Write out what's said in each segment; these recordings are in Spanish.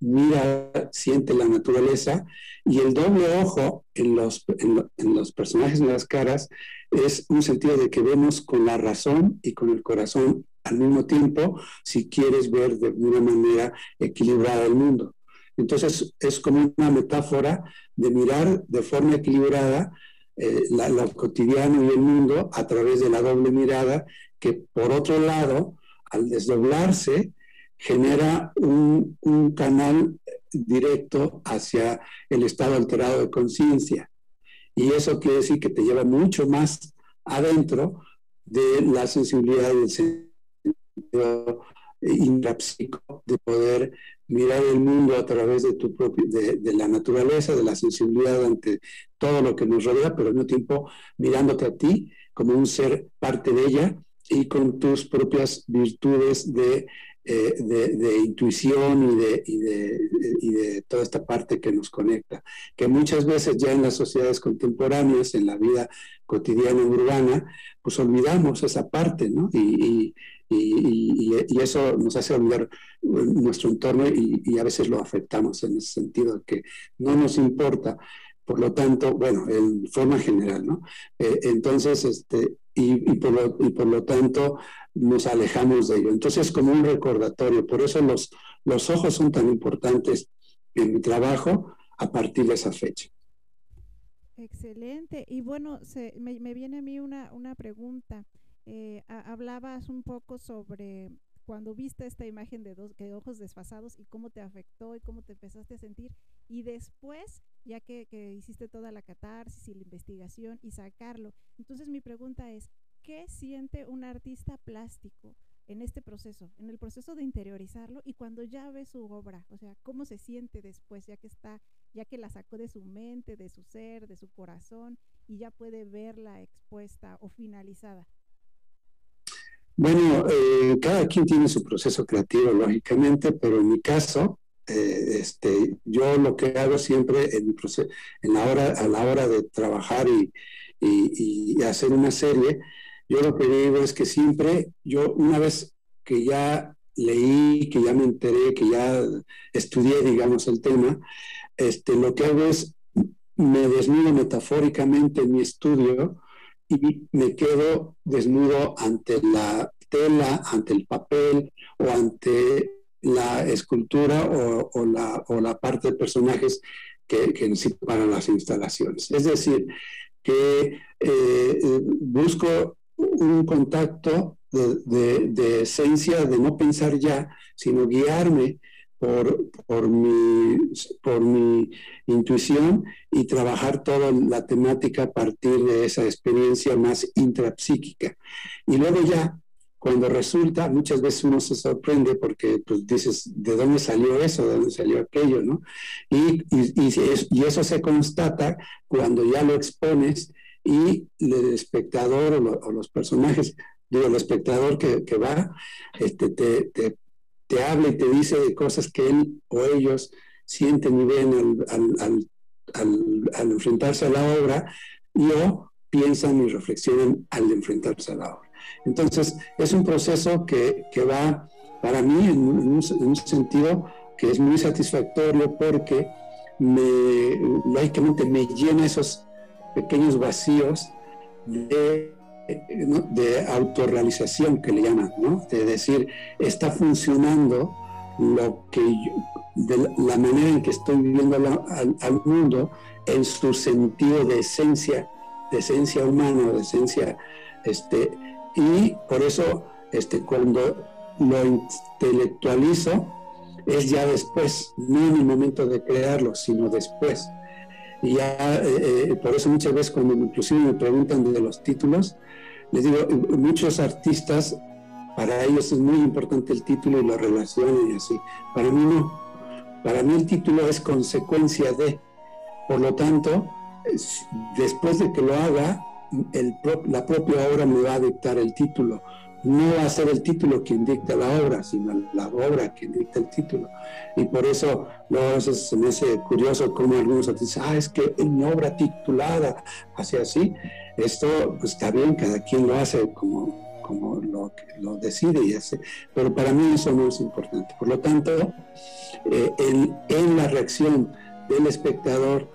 mira, siente la naturaleza y el doble ojo en los, en, los personajes en las caras es un sentido de que vemos con la razón y con el corazón al mismo tiempo si quieres ver de una manera equilibrada el mundo. Entonces es como una metáfora de mirar de forma equilibrada eh, lo cotidiano y el mundo a través de la doble mirada que por otro lado, al desdoblarse, genera un, un canal directo hacia el estado alterado de conciencia. Y eso quiere decir que te lleva mucho más adentro de la sensibilidad del sentido intrapsíquico de poder mirar el mundo a través de tu propio, de, la naturaleza, de la sensibilidad ante todo lo que nos rodea, pero al mismo tiempo mirándote a ti como un ser parte de ella y con tus propias virtudes de, eh, de, intuición y de, y, y de, toda esta parte que nos conecta, que muchas veces ya en las sociedades contemporáneas, en la vida cotidiana urbana, pues olvidamos esa parte, ¿no? Y, y, eso nos hace olvidar nuestro entorno y, a veces lo afectamos en ese sentido, que no nos importa. Por lo tanto, bueno, en forma general, ¿no? Eh, entonces, este, y, por lo, y por lo tanto nos alejamos de ello. Entonces, como un recordatorio, por eso los, los ojos son tan importantes en mi trabajo a partir de esa fecha. Excelente. Y bueno, se, me, me, viene a mí una, una pregunta. Eh, hablabas un poco sobre cuando viste esta imagen de, dos, de ojos desfasados y cómo te afectó y cómo te empezaste a sentir. Y después, ya que, que hiciste toda la catarsis y la investigación y sacarlo, entonces mi pregunta es, ¿qué siente un artista plástico en este proceso, en el proceso de interiorizarlo y cuando ya ve su obra, o sea, cómo se siente después, ya que está, ya que la sacó de su mente, de su ser, de su corazón y ya puede verla expuesta o finalizada? Bueno, eh, cada quien tiene su proceso creativo, lógicamente, pero en mi caso, eh, este, yo lo que hago siempre en, en la hora, a la hora de trabajar y, y, hacer una serie, yo lo que digo es que siempre, yo una vez que ya leí, que ya me enteré, que ya estudié, digamos, el tema, este, lo que hago es me desnudo metafóricamente en mi estudio y me quedo desnudo ante la tela, ante el papel o ante la escultura o, la, o la, parte de personajes que, que, para las instalaciones. Es decir, que eh, busco un contacto de, de, esencia, de no pensar ya, sino guiarme por, por, mi, por mi intuición y trabajar toda la temática a partir de esa experiencia más intrapsíquica. Y luego ya, cuando resulta, muchas veces uno se sorprende porque pues dices, ¿de dónde salió eso? ¿De dónde salió aquello? ¿no? Y, y, y, eso se constata cuando ya lo expones y el espectador o, los personajes, digo, el espectador que, que va, este, te, te, habla y te dice cosas que él o ellos sienten y ven al, enfrentarse a la obra y o piensan y reflexionan al enfrentarse a la obra. Entonces, es un proceso que, va para mí en un, sentido que es muy satisfactorio porque me, lógicamente me llena esos pequeños vacíos de autorrealización que le llaman, ¿no? de decir, está funcionando lo que la manera en que estoy viviendo al, mundo en su sentido de esencia, de esencia humana, de esencia, este, y por eso este, cuando lo intelectualizo es ya después, no en el momento de crearlo, sino después. Y ya, eh, eh, por eso muchas veces cuando inclusive me preguntan de los títulos, les digo, muchos artistas, para ellos es muy importante el título y la relación y así. Para mí no. Para mí el título es consecuencia de. Por lo tanto, después de que lo haga, la propia obra me va a dictar el título. No va a ser el título quien dicta la obra, sino la obra quien dicta el título. Y por eso luego se me hace curioso cómo algunos artistas, ah, es que en mi obra titulada, así así, esto pues, está bien, cada quien lo hace como, como lo, lo decide y hace, pero para mí eso no es importante. Por lo tanto, eh, en, la reacción del espectador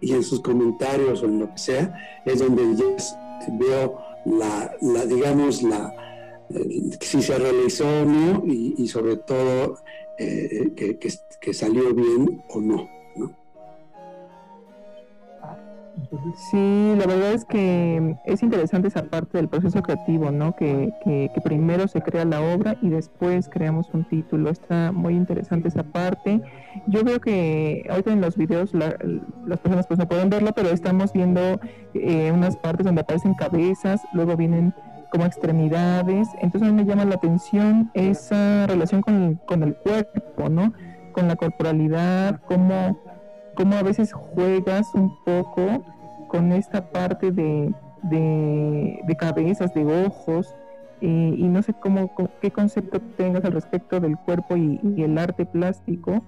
y en sus comentarios o en lo que sea, es donde yo veo la, la digamos, la, eh, si se realizó o no y, sobre todo eh, que, que, salió bien o no. Sí, la verdad es que es interesante esa parte del proceso creativo, ¿no? Que, primero se crea la obra y después creamos un título. Está muy interesante esa parte. Yo veo que ahorita en los videos las personas pues no pueden verlo, pero estamos viendo eh, unas partes donde aparecen cabezas, luego vienen como extremidades. Entonces a mí me llama la atención esa relación con, con el cuerpo, ¿no? Con la corporalidad, cómo cómo a veces juegas un poco con esta parte de, de, cabezas, de ojos, eh, y no sé cómo, qué concepto tengas al respecto del cuerpo y, el arte plástico,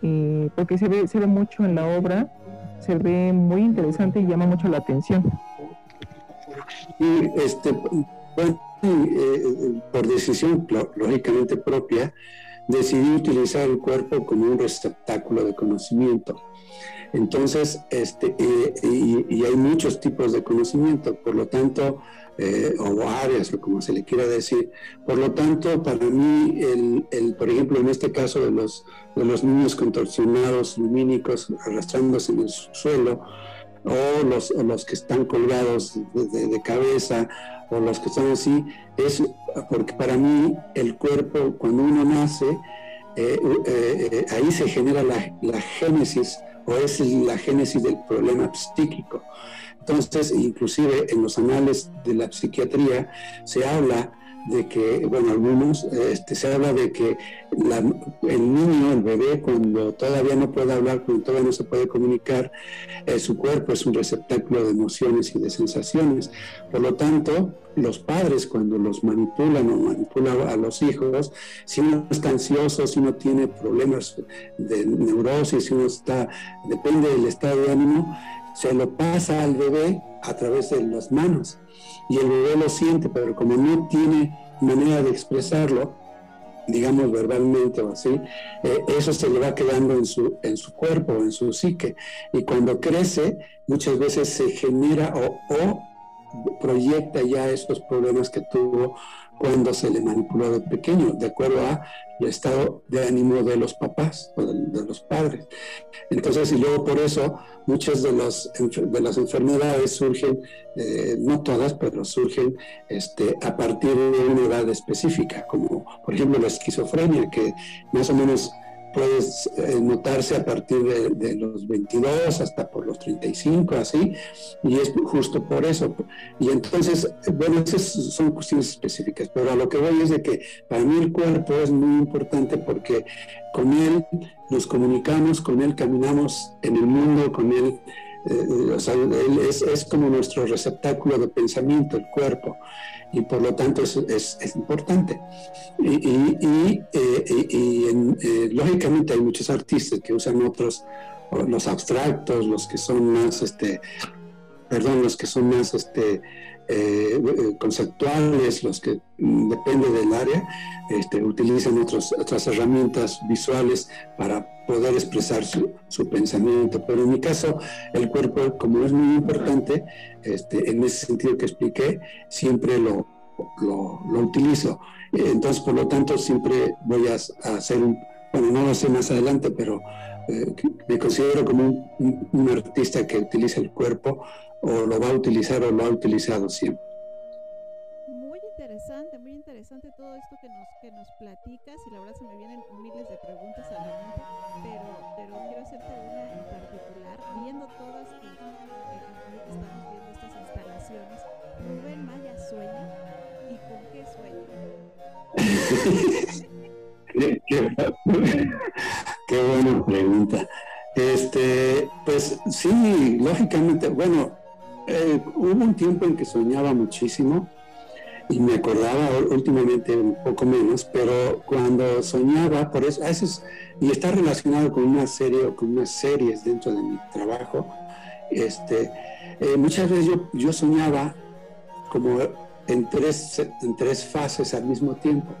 eh, porque se ve, se ve mucho en la obra, se ve muy interesante y llama mucho la atención. Y este, eh, por decisión lógicamente propia, decidí utilizar el cuerpo como un receptáculo de conocimiento. Entonces, este, y, hay muchos tipos de conocimiento, por lo tanto, eh, o áreas, o como se le quiera decir. Por lo tanto, para mí, el, por ejemplo, en este caso de los, de los niños contorsionados lumínicos arrastrándose en el suelo, o los, los que están colgados de, cabeza, o los que están así, es porque para mí el cuerpo, cuando uno nace, eh, eh, ahí se genera la, la génesis o es la génesis del problema psíquico. Entonces, inclusive en los anales de la psiquiatría se habla de que, bueno, algunos, este, se habla de que el niño, el bebé, cuando todavía no puede hablar, cuando todavía no se puede comunicar, eh, su cuerpo es un receptáculo de emociones y de sensaciones. Por lo tanto, los padres cuando los manipulan o manipulan a los hijos, si uno está ansioso, si uno tiene problemas de neurosis, si uno está, depende del estado de ánimo, se lo pasa al bebé a través de las manos y el bebé lo siente, pero como no tiene manera de expresarlo, digamos verbalmente o así, eh, eso se le va quedando en su, en su cuerpo, en su psique. Y cuando crece, muchas veces se genera o, o proyecta ya esos problemas que tuvo cuando se le manipuló de pequeño, de acuerdo a el estado de ánimo de los papás o de, los padres. Entonces, y luego por eso muchas de, los, de las enfermedades surgen, eh, no todas, pero surgen este, a partir de una edad específica, como por ejemplo la esquizofrenia, que más o menos puedes eh, notarse a partir de, los 22 hasta por los 35, así, y es justo por eso. Y entonces, bueno, esas son cuestiones específicas, pero a lo que voy es de que para mí el cuerpo es muy importante porque con él nos comunicamos, con él caminamos en el mundo, con él, eh, o sea, él es, es como nuestro receptáculo de pensamiento, el cuerpo y por lo tanto es, es, importante. Y, eh, eh, lógicamente hay muchos artistas que usan otros, los abstractos, los que son más, este, perdón, los que son más este, eh, conceptuales, los que mm, depende del área, este, utilizan otros, otras herramientas visuales para poder expresar su, pensamiento. Pero en mi caso, el cuerpo, como es muy importante, este, en ese sentido que expliqué, siempre lo, lo, utilizo. Entonces, por lo tanto, siempre voy a, hacer un, bueno, no lo sé más adelante, pero eh, me considero como un, un, artista que utiliza el cuerpo o lo va a utilizar o lo ha utilizado siempre. Muy interesante, muy interesante todo esto que nos, que nos platicas y la verdad se me vienen miles de preguntas a la mente, qué, qué buena pregunta. Este, pues sí, lógicamente, bueno, eh, hubo un tiempo en que soñaba muchísimo y me acordaba últimamente un poco menos, pero cuando soñaba, por eso, y está relacionado con una serie o con unas series dentro de mi trabajo, este, eh, muchas veces yo, yo soñaba como en tres, en tres fases al mismo tiempo.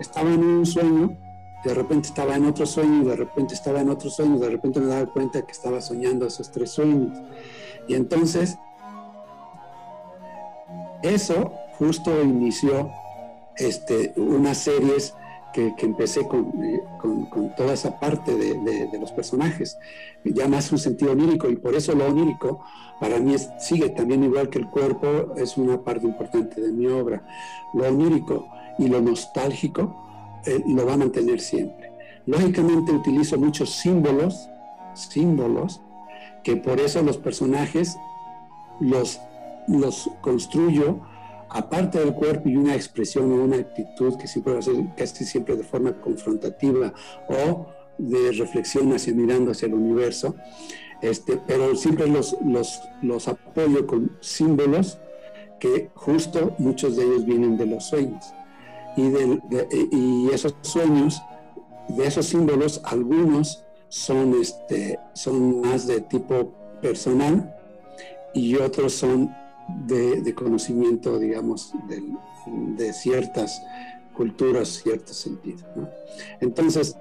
Estaba en un sueño, de repente estaba en otro sueño, de repente estaba en otro sueño, de repente me daba cuenta que estaba soñando esos tres sueños. Y entonces, eso justo inició este, unas series que, empecé eh, con, con, toda esa parte de, los personajes, ya más un sentido onírico, y por eso lo onírico para mí sigue también igual que el cuerpo, es una parte importante de mi obra. Lo onírico y lo nostálgico eh, lo va a mantener siempre. Lógicamente utilizo muchos símbolos, símbolos, que por eso los personajes los, los construyo aparte del cuerpo y una expresión o una actitud que siempre va a ser casi siempre de forma confrontativa o de reflexión hacia mirando hacia el universo, este, pero siempre los, los, los apoyo con símbolos que justo muchos de ellos vienen de los sueños. Y, esos sueños, de esos símbolos, algunos son, este, son más de tipo personal y otros son de, conocimiento, digamos, de, ciertas culturas, ciertos sentidos. Entonces,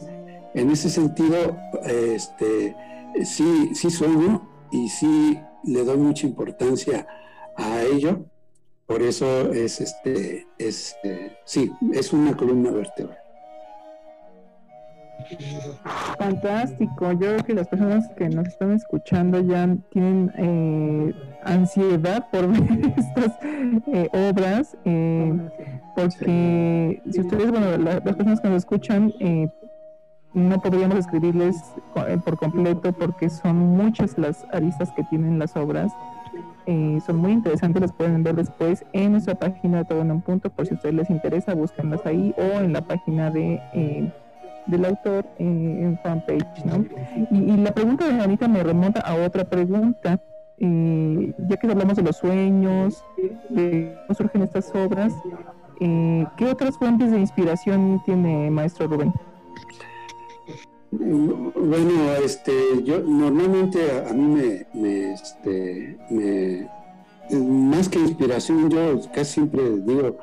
en ese sentido, este, sí, sí sueño y sí le doy mucha importancia a ello. Por eso es, este, es, eh, sí, es una columna vertebral. Fantástico. Yo creo que las personas que nos están escuchando ya tienen eh, ansiedad por ver estas eh, obras, eh, porque si ustedes, bueno, las personas que nos escuchan, no podríamos escribirles por completo porque son muchas las aristas que tienen las obras. Son muy interesantes, las pueden ver después en nuestra página de todo en un punto, por si a ustedes les interesa, búsquenlas ahí o en la página de del autor en fanpage, ¿no? Y, la pregunta de Anita me remonta a otra pregunta, eh, ya que hablamos de los sueños, de cómo surgen estas obras, eh, ¿qué otras fuentes de inspiración tiene maestro Rubén? Bueno, este, yo normalmente a, mí me, este, me, más que inspiración, yo casi siempre digo,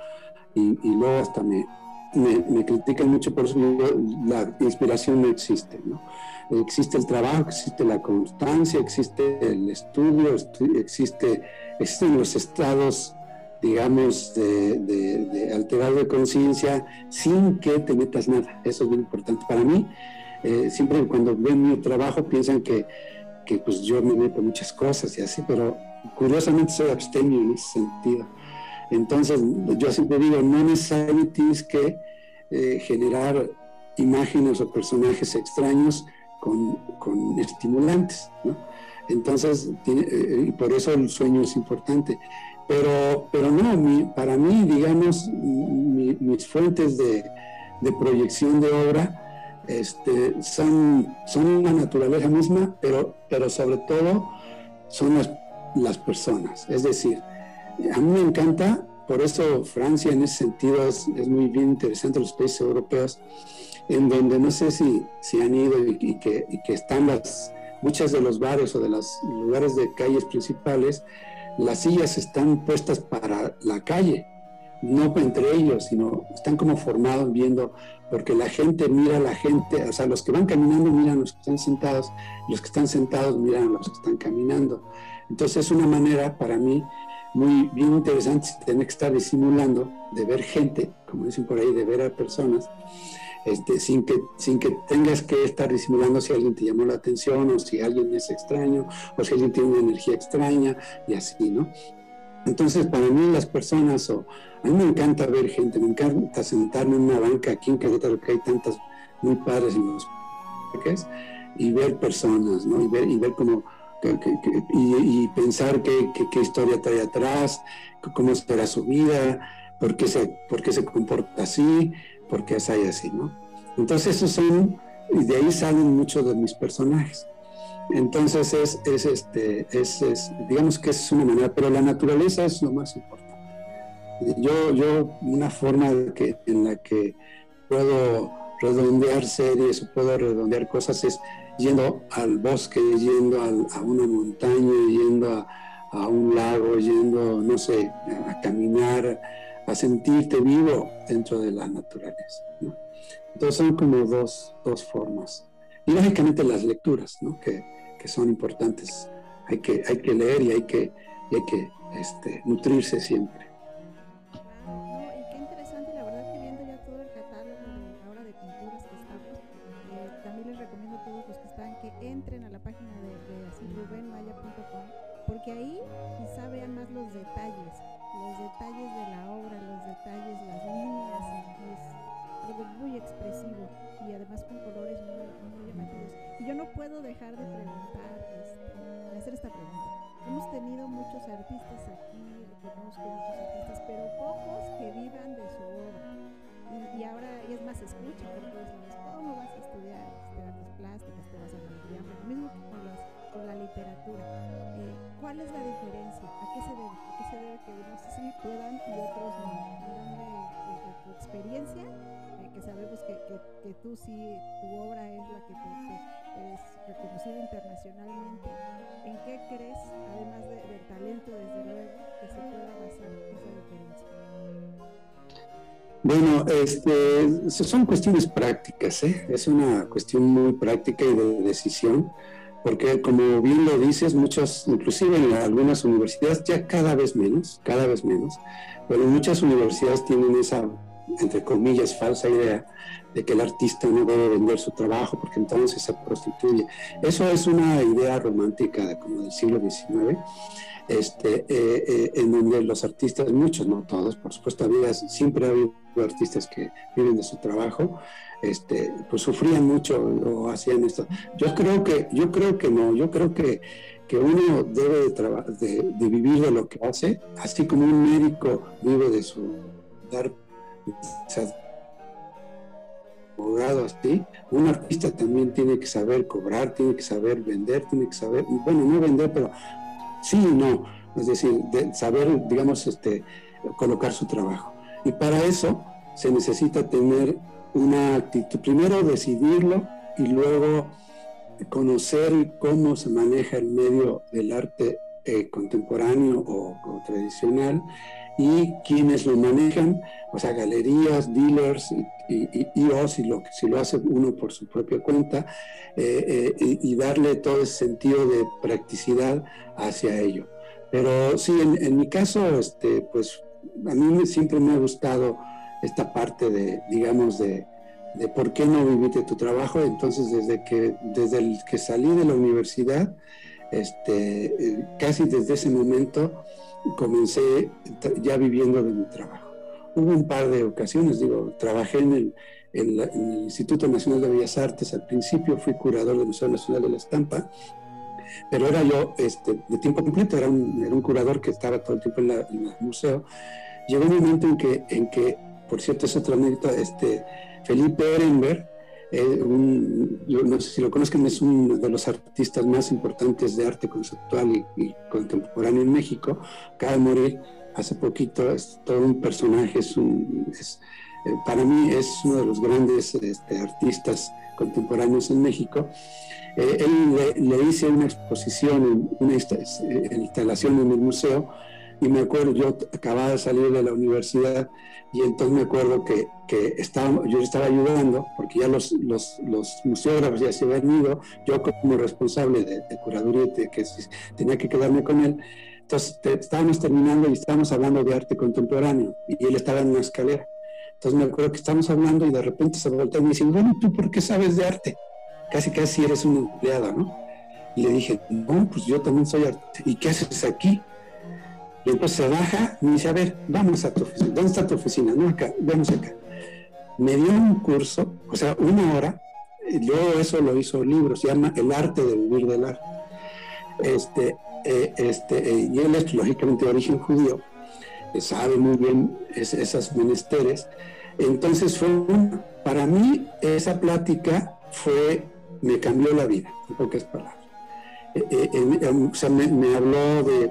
y luego hasta me, me, critican mucho por eso, la inspiración no existe, ¿no? Existe el trabajo, existe la constancia, existe el estudio, existe, existen los estados, digamos, de, de, de alterado de conciencia sin que te metas nada. Eso es muy importante. Para mí, eh, siempre cuando ven mi trabajo piensan que, que pues yo me meto muchas cosas y así, pero curiosamente soy abstemio en ese sentido. Entonces, yo siempre digo, no necesariamente tienes que eh, generar imágenes o personajes extraños con, estimulantes, ¿no? Entonces, eh, y por eso el sueño es importante. Pero, pero no, para mí, digamos, mis fuentes de, proyección de obra este, son, son la naturaleza misma, pero, pero sobre todo son las, las personas. Es decir, a mí me encanta, por eso Francia en ese sentido es, muy bien interesante, los países europeos, en donde no sé si, si han ido y, que, que, están las, muchas de los barrios o de los lugares de calles principales, las sillas están puestas para la calle, no entre ellos, sino están como formados viendo, porque la gente mira a la gente, o sea, los que van caminando miran a los que están sentados, los que están sentados miran a los que están caminando. Entonces es una manera para mí muy bien interesante tener que estar disimulando, de ver gente, como dicen por ahí, de ver a personas, este, sin, que, sin que tengas que estar disimulando si alguien te llamó la atención o si alguien es extraño o si alguien tiene una energía extraña y así, ¿no? Entonces, para mí las personas, a mí me encanta ver gente, me encanta sentarme en una banca aquí en Querétaro, que hay tantas muy padres en los parques, y ver personas, ¿no? Y ver, y ver cómo y, pensar qué, historia trae atrás, cómo será su vida, por qué se, por qué se comporta así, por qué es así, ¿no? Entonces esos son, y de ahí salen muchos de mis personajes. Entonces es, es este, es, digamos que es una manera, pero la naturaleza es lo más importante. Yo, yo una forma que, en la que puedo redondear series o puedo redondear cosas es yendo al bosque, yendo a una montaña, yendo a, un lago, yendo, no sé, a caminar, a sentirte vivo dentro de la naturaleza. Entonces son como dos, dos formas. Y lógicamente las lecturas, ¿no? que, que, son importantes. Hay que, hay que leer y hay que, hay que este, nutrirse siempre. Este, son cuestiones prácticas, ¿eh? es una cuestión muy práctica y de decisión, porque como bien lo dices, muchas, inclusive en algunas universidades, ya cada vez menos, cada vez menos, pero muchas universidades tienen esa entre comillas, falsa idea de que el artista no debe vender su trabajo porque entonces se prostituye. Eso es una idea romántica como del siglo XIX, este, eh, eh, en donde los artistas, muchos, no todos, por supuesto, había, siempre ha habido artistas que viven de su trabajo, este, pues sufrían mucho o hacían esto. Yo creo que, yo creo que no, yo creo que, que uno debe de, de, vivir de lo que hace, así como un médico vive de su dar abogado así, un artista también tiene que saber cobrar, tiene que saber vender, tiene que saber, bueno, no vender, pero sí y no, es decir, saber, digamos, este, colocar su trabajo. Y para eso se necesita tener una actitud, primero decidirlo y luego conocer cómo se maneja el medio del arte eh, contemporáneo o, tradicional y quienes lo manejan, o sea, galerías, dealers y, o si lo, si lo hace uno por su propia cuenta, eh, eh, y, darle todo ese sentido de practicidad hacia ello. Pero sí, en, mi caso, este, pues a mí siempre me ha gustado esta parte de, digamos, de, de por qué no viviste tu trabajo. Entonces, desde que, desde el que salí de la universidad, este, eh, casi desde ese momento, comencé ya viviendo de mi trabajo. Hubo un par de ocasiones, digo, trabajé en el, Instituto Nacional de Bellas Artes, al principio fui curador del Museo Nacional de la Estampa, pero era yo este, de tiempo completo, era un, era un curador que estaba todo el tiempo en, el museo. Llegó un momento en que, en que por cierto, es otra anécdota, este, Felipe Ehrenberg, yo no sé si lo conozcan, es uno de los artistas más importantes de arte conceptual y, contemporáneo en México. Acaba de morir hace poquito, es todo un personaje, es eh, para mí es uno de los grandes este, artistas contemporáneos en México. Eh, él le, hice una exposición, una instalación en el museo y me acuerdo, yo acababa de salir de la universidad y entonces me acuerdo que, que estaba, yo estaba ayudando, porque ya los, los, los, museógrafos ya se habían ido, yo como responsable de, curaduría, que tenía que quedarme con él, entonces estábamos terminando y estábamos hablando de arte contemporáneo y él estaba en una escalera. Entonces me acuerdo que estábamos hablando y de repente se voltea y me dice, bueno, ¿tú por qué sabes de arte? Casi casi eres un empleado, ¿no? Y le dije, no, pues yo también soy artista. ¿Y qué haces aquí? Y entonces se baja y me dice, a ver, vamos a tu oficina. ¿Dónde está tu oficina? No, acá, vamos acá. Me dio un curso, o sea, una hora. Yo eso lo hizo un libro, se llama El arte de vivir del arte. Este, eh, este, eh, y él es lógicamente de origen judío, sabe muy bien esas menesteres. Entonces fue para mí esa plática fue, me cambió la vida, en pocas palabras. o sea, me habló de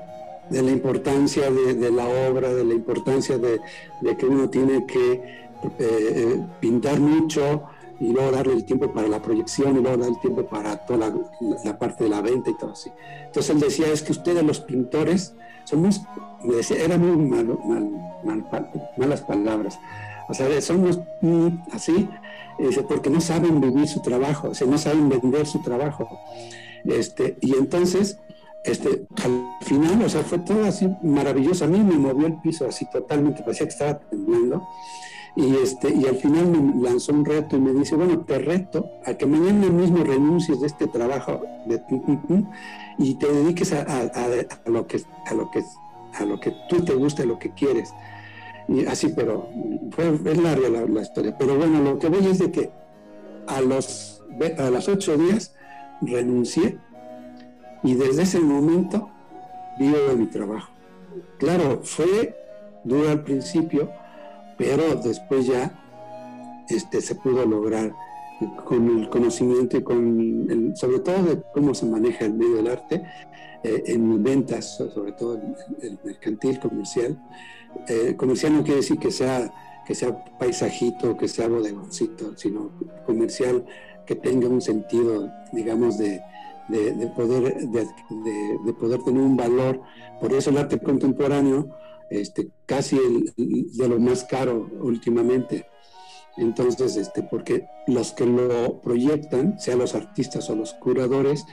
de la importancia de, la obra, de la importancia de, que uno tiene que eh, pintar mucho y luego darle el tiempo para la proyección y luego darle el tiempo para toda la, parte de la venta y todo así. Entonces él decía, es que ustedes los pintores somos, eran muy malo, mal, malas palabras, o sea, somos así, porque no saben vivir su trabajo, o sea, no saben vender su trabajo. Este, y entonces, este, al final, o sea, fue todo así maravilloso. A mí me movió el piso así totalmente, parecía que estaba temblando. Y, este, y al final me lanzó un reto y me dice, bueno, te reto a que mañana mismo renuncies de este trabajo de y te dediques a, lo que, a, lo que, a lo que tú te gusta, lo que quieres. Y así, pero fue, es larga la, historia. Pero bueno, lo que voy es de que a los, a los ocho días renuncié y desde ese momento vivo de mi trabajo. Claro, fue duro al principio, pero después ya este, se pudo lograr con el conocimiento y con el, sobre todo de cómo se maneja el medio del arte eh, en ventas, sobre todo el, mercantil, comercial. Eh, comercial no quiere decir que sea, que sea paisajito, que sea bodegoncito, sino comercial que tenga un sentido, digamos, de, de, poder, de, poder tener un valor. Por eso el arte contemporáneo este, casi de lo más caro últimamente. Entonces, este, porque los que lo proyectan, sean los artistas o los curadores,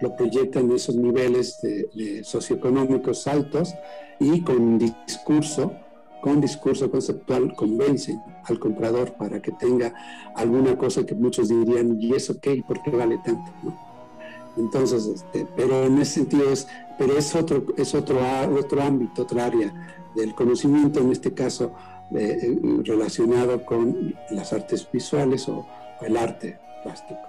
lo proyectan en esos niveles de, socioeconómicos altos y con discurso, con discurso conceptual, convencen al comprador para que tenga alguna cosa que muchos dirían, ¿y eso qué? ¿Por qué vale tanto? Entonces, este, pero en ese sentido es, pero es otro, es otro, otro ámbito, otra área del conocimiento, en este caso eh, relacionado con las artes visuales o, el arte plástico.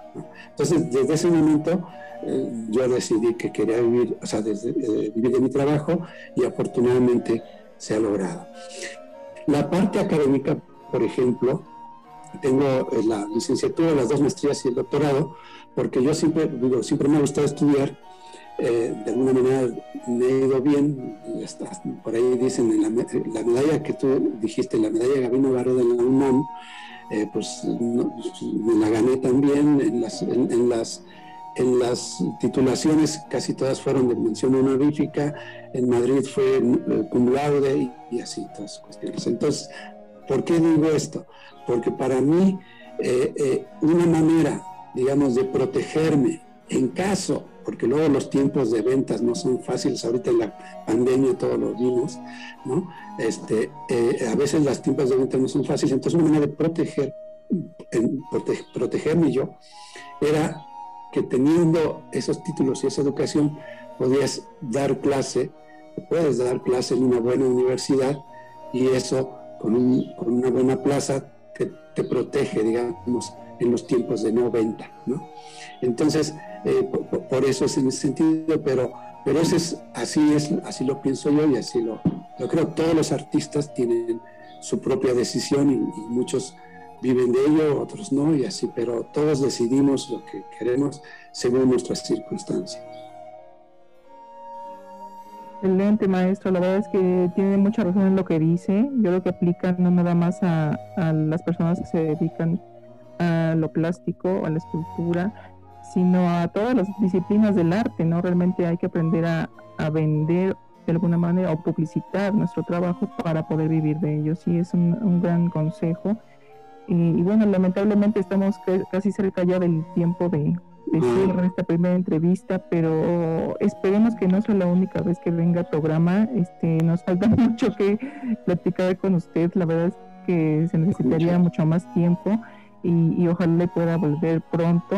Entonces, desde ese momento eh, yo decidí que quería vivir, o sea, desde, eh, vivir de mi trabajo y afortunadamente se ha logrado. La parte académica, por ejemplo, tengo la licenciatura, las dos maestrías y el doctorado, porque yo siempre, digo, siempre me ha gustado estudiar eh, de alguna manera me he ido bien, por ahí dicen, la, la, medalla que tú dijiste, la medalla Gabino Barro de la UNAM, eh, pues me la gané también en las, en, las, en las titulaciones, casi todas fueron de mención honorífica, en Madrid fue eh, cum laude y, así, todas cuestiones. Entonces, ¿por qué digo esto? Porque para mí, una manera, digamos, de protegerme en caso porque luego los tiempos de ventas no son fáciles, ahorita en la pandemia todos lo vimos, ¿no? Este, eh, a veces las tiempos de ventas no son fáciles, entonces una manera de proteger, protegerme yo, era que teniendo esos títulos y esa educación, podías dar clase, puedes dar clase en una buena universidad y eso con, una buena plaza te, te protege, digamos, en los tiempos de no venta, ¿no? Entonces, eh, por, eso es en ese sentido, pero, pero ese es, así es, así lo pienso yo y así lo, creo. Todos los artistas tienen su propia decisión y, muchos viven de ello, otros no, y así, pero todos decidimos lo que queremos según nuestras circunstancias. Excelente, maestro. La verdad es que tiene mucha razón en lo que dice. Yo creo que aplica no nada más a, las personas que se dedican lo plástico, a la escultura, sino a todas las disciplinas del arte, ¿no? Realmente hay que aprender a, vender de alguna manera o publicitar nuestro trabajo para poder vivir de ello. Sí, es un, gran consejo. Y, bueno, lamentablemente estamos casi cerca ya del tiempo de, de esta primera entrevista, pero esperemos que no sea la única vez que venga el programa. Este, nos falta mucho que platicar con usted. La verdad es que se necesitaría mucho más tiempo y, y ojalá le pueda volver pronto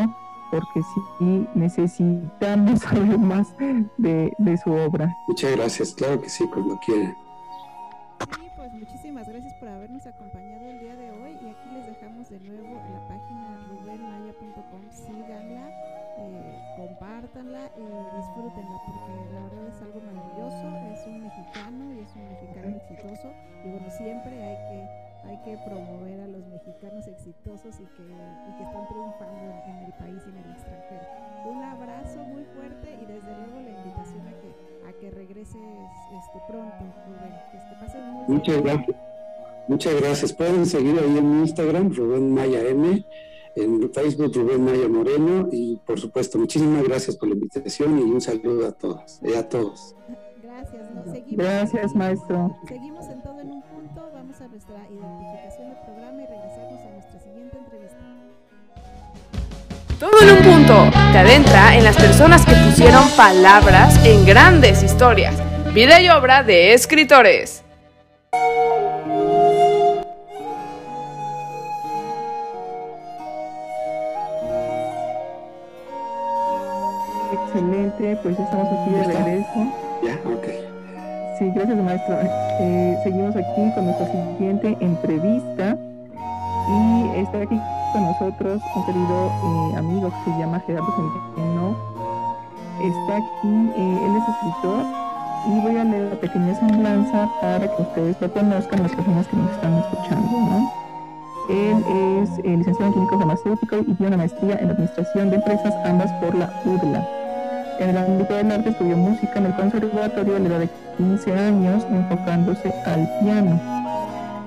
porque sí necesitamos saber más de, su obra. Muchas gracias, claro que sí, cuando quiera. Sí, pues muchísimas gracias por habernos acompañado el día de hoy y aquí les dejamos de nuevo la página rubenmaya.com, síganla, eh, compártanla y disfrútenla porque la verdad es algo maravilloso, es un mexicano y es un mexicano exitoso y bueno, siempre hay que hay que promover exitosos y que, y que están triunfando en, el país y en el extranjero. Un abrazo muy fuerte y desde luego la invitación a que, a que regreses este, pronto, Rubén. Que te pasen muy Muchas gracias. Muchas gracias. Pueden seguir ahí en Instagram, Rubén Maya M. en Facebook Rubén Maya Moreno y por supuesto muchísimas gracias por la invitación y un saludo a todas y a todos. Gracias, Gracias, maestro. Seguimos en todo en un punto, vamos a nuestra identificación del programa y regresamos Todo en un punto te adentra en las personas que pusieron palabras en grandes historias. Vida y obra de escritores. Excelente, pues estamos aquí de regreso. Ya, ok. Sí, gracias maestro. Eh, seguimos aquí con nuestra siguiente entrevista y está aquí con nosotros un querido eh, amigo que se llama Gerardo Centeno. Está aquí, eh, él es escritor y voy a leer la pequeña semblanza para que ustedes lo conozcan, las personas que nos están escuchando. ¿no? Él es licenciado en químico farmacéutico y tiene una maestría en administración de empresas, ambas por la UDLA. En el ámbito del arte estudió música en el conservatorio a la edad de 15 años, enfocándose al piano.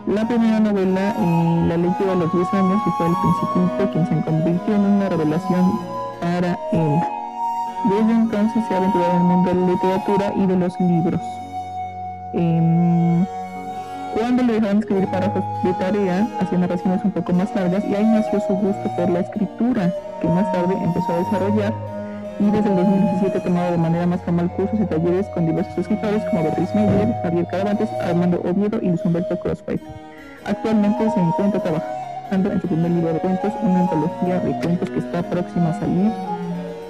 La primera novela eh, la leyó a los 10 años y fue El Principito, quien se convirtió en una revelación para él. Desde entonces se ha aventurado en el mundo de la literatura y de los libros. Em, cuando le dejaron escribir párrafos de tarea, hacía narraciones un poco más largas y ahí nació su gusto por la escritura, que más tarde empezó a desarrollar y desde el 2017 ha tomado de manera más formal cursos y talleres con diversos escritores como Beatriz Meyer, Javier Caravantes, Armando Oviedo y Luis Humberto Crossfight. Actualmente se encuentra trabajando en su primer libro de cuentos, una antología de cuentos que está próxima a salir.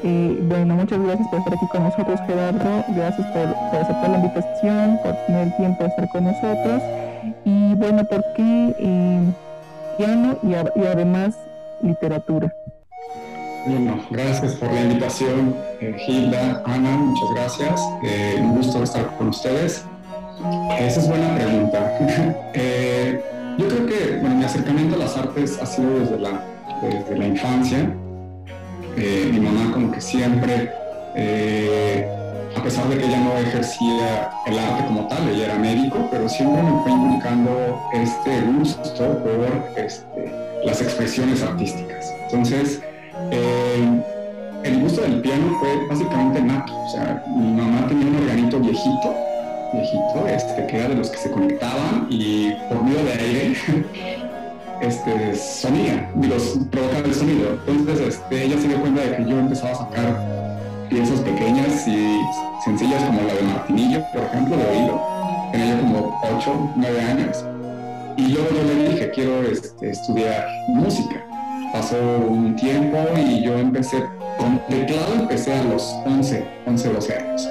Eh, bueno, muchas gracias por estar aquí con nosotros, Gerardo. Gracias por, aceptar la invitación, por tener el tiempo de estar con nosotros. Y bueno, ¿por qué eh, piano y además literatura? Bueno, gracias por la invitación, eh, Gilda, Ana, muchas gracias. Eh, un gusto estar con ustedes. Esa es buena pregunta. Eh, yo creo que bueno, mi acercamiento a las artes ha sido desde la, desde la infancia. mi mamá como que siempre, a pesar de que ella no ejercía el arte como tal, ella era médico, pero siempre me fue inculcando este gusto por este, las expresiones artísticas. Entonces, eh, el gusto del piano fue básicamente nato. O sea, mi mamá tenía un organito viejito, viejito, este, que era de los que se conectaban y por medio de aire este, sonía, digo, provocaba el sonido. Entonces este, ella se dio cuenta de que yo empezaba a sacar piezas pequeñas y sencillas como la de Martinillo, por ejemplo, de oído. Tenía como 8, 9 años. Y luego yo le dije, quiero este, estudiar música pasó un tiempo y yo empecé con teclado, empecé a los 11, 11, 12 años.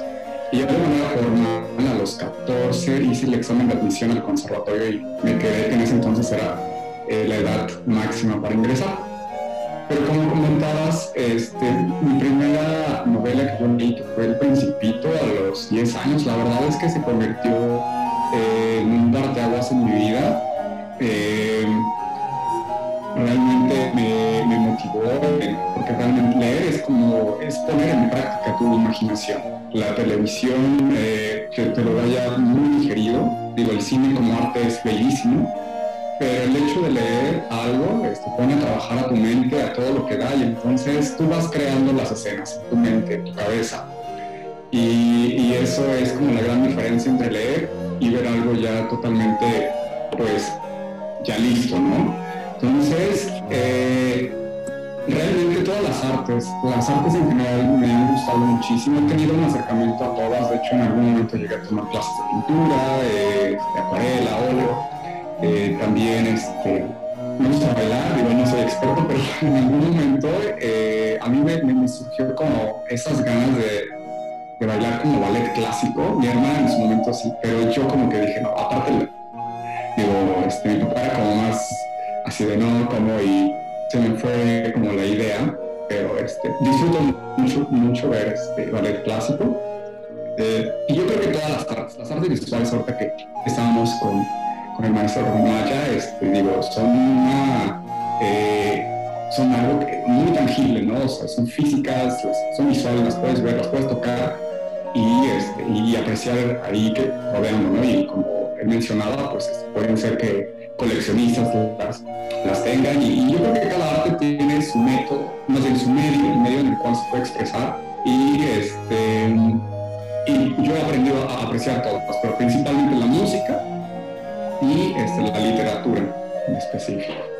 Y ya de manera formal, a los 14, hice el examen de admisión al conservatorio y me quedé, que en ese entonces era eh, la edad máxima para ingresar. Pero como comentabas, este, mi primera novela que yo leí, que fue El Principito, a los 10 años, la verdad es que se convirtió eh, en un parteaguas en mi vida. Eh, realmente me, motivó, porque realmente leer es como, es poner en práctica tu imaginación. La televisión eh, que te lo vaya muy digerido, digo, el cine como arte es bellísimo, pero el hecho de leer algo este, pone a trabajar a tu mente, a todo lo que da, y entonces tú vas creando las escenas en tu mente, en tu cabeza. Y, y eso es como la gran diferencia entre leer y ver algo ya totalmente, pues, ya listo, ¿no? Entonces, eh, realmente todas las artes, las artes en general me han gustado muchísimo. He tenido un acercamiento a todas. De hecho, en algún momento llegué a tomar clases de pintura, eh, de acuarela, óleo. Eh, también este, me gusta bailar, digo, no soy experto, pero en algún momento a mí me, surgió como esas ganas de, de, bailar como ballet clásico. Mi hermana en su momento sí, pero yo como que dije, no, aparte, digo, este, mi papá era como más así de no, como y se me fue como la idea, pero este, disfruto mucho, mucho ver este ballet clásico. Eh, y yo creo que todas las artes, las artes visuales, ahorita que estábamos con, con el maestro Romaya, este, digo, son una, eh, son algo muy tangible, ¿no? O sea, son físicas, son visuales, las puedes ver, las puedes tocar y, este, y apreciar ahí que rodeando, ¿no? Y como he mencionado, pues este, pueden ser que coleccionistas las, las tengan y, yo creo que cada arte tiene su método, más bien su medio, en el cual se puede expresar y este y yo he aprendido a apreciar todo, pues, pero principalmente la música y este, la literatura en específico.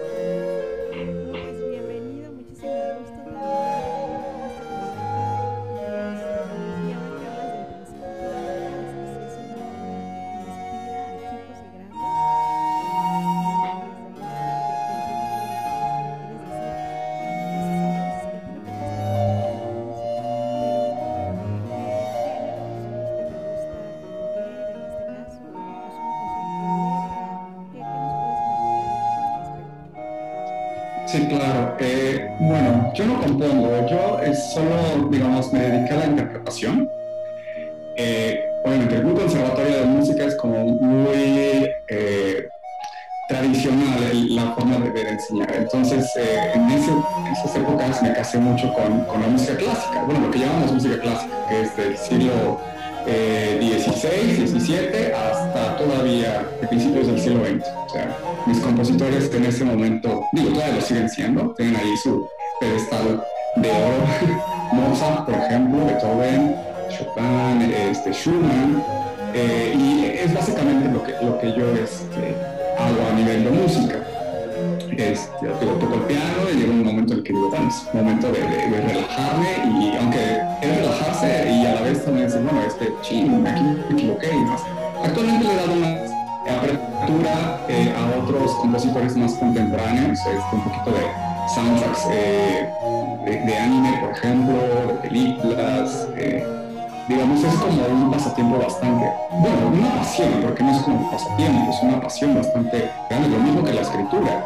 Bastante grande, lo mismo que la escritura.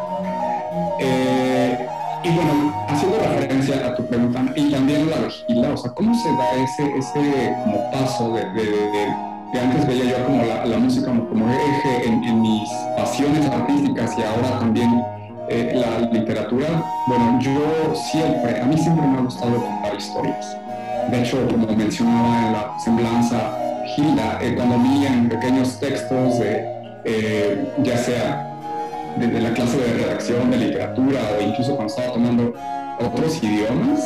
y bueno, haciendo referencia a tu pregunta, y también la vigila, o sea, ¿cómo se da ese, ese como paso de que antes veía yo como la, música como, eje en, mis pasiones artísticas y ahora también eh, la literatura, bueno, yo siempre, a mí siempre me ha gustado contar historias. De hecho, como mencionaba en la semblanza Gilda, eh, cuando en pequeños textos, de, eh, ya sea desde la clase de redacción de literatura o incluso cuando estaba tomando otros idiomas,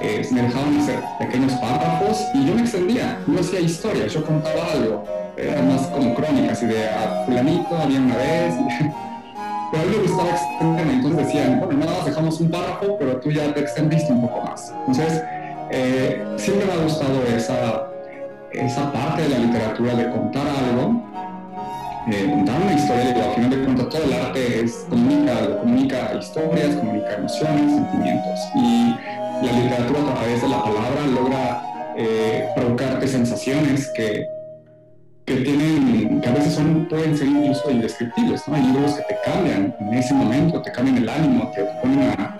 eh, me dejaban hacer pequeños párrafos y yo me extendía, no hacía historias, yo contaba algo, eran más como crónicas y de a ah, fulanito había una vez, pero a mí me gustaba extenderme, entonces decían, bueno, nada más dejamos un párrafo, pero tú ya te extendiste un poco más. Entonces, eh, siempre me ha gustado esa, esa parte de la literatura de contar algo, eh, contar una historia, digo, al final de cuentas todo el arte es, comunica, comunica historias, comunica emociones, sentimientos. Y la literatura a través de la palabra logra eh, provocarte sensaciones que, que tienen, que a veces son, pueden ser incluso indescriptibles, ¿no? Hay libros que te cambian en ese momento, te cambian el ánimo, te ponen a,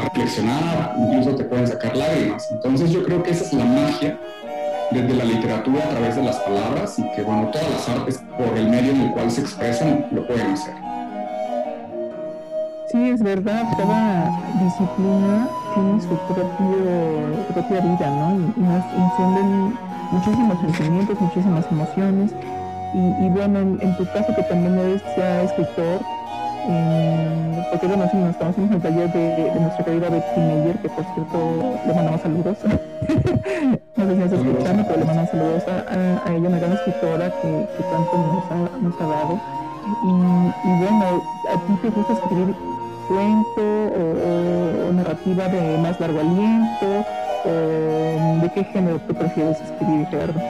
reflexionar, incluso te pueden sacar lágrimas. Entonces yo creo que esa es la magia desde la literatura a través de las palabras y que bueno, todas las artes por el medio en el cual se expresan lo pueden hacer. Sí, es verdad, cada disciplina tiene su propio, propia vida, ¿no? Y, nos encienden muchísimos sentimientos, muchísimas emociones. Y, bueno, en, tu caso que también eres ya escritor, eh, porque bueno, sí, nos estamos en el taller de, nuestra querida Betty Meyer, que por cierto le mandamos saludos. no sé si nos escuchando, pero le mandamos saludos a, ella, una gran escritora que, tanto nos ha, nos ha dado. Y, y bueno, a ti te gusta escribir cuento o, narrativa de más largo aliento? O, ¿De qué género tú prefieres escribir, Gerardo?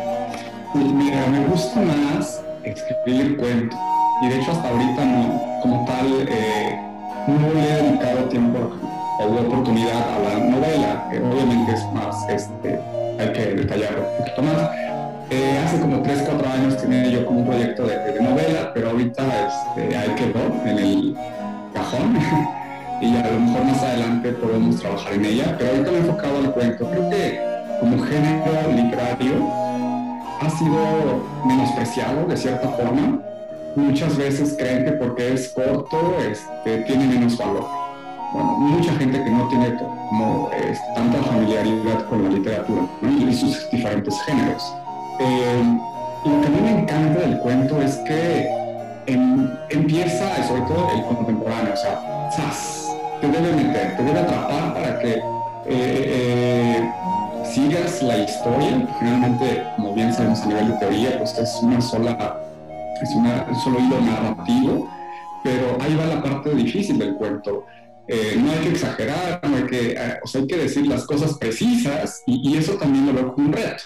Pues mira, me gusta más escribir cuento. Y de hecho hasta ahorita no, como tal, eh, no le he dedicado tiempo o oportunidad a la novela, que obviamente es más, este, hay que detallarlo un poquito más. Eh, hace como 3, 4 años tenía yo como un proyecto de, novela, pero ahorita este, ahí quedó en el cajón y a lo mejor más adelante podemos trabajar en ella, pero ahorita me he enfocado al cuento. Creo que como género literario ha sido menospreciado de cierta forma. Muchas veces creen que porque es corto este, tiene menos valor. Bueno, mucha gente que no tiene como este, tanta familiaridad con la literatura y sus diferentes géneros. Eh, lo que a mí me encanta del cuento es que empieza, sobre todo el contemporáneo, o sea, te debe meter, te debe atrapar para que eh, sigas la historia, finalmente, como bien sabemos a nivel de teoría, pues es una sola, es un solo hilo narrativo, pero ahí va la parte difícil del cuento. Eh, no hay que exagerar, no hay que, eh, o sea, hay que decir las cosas precisas y, eso también lo veo como un reto.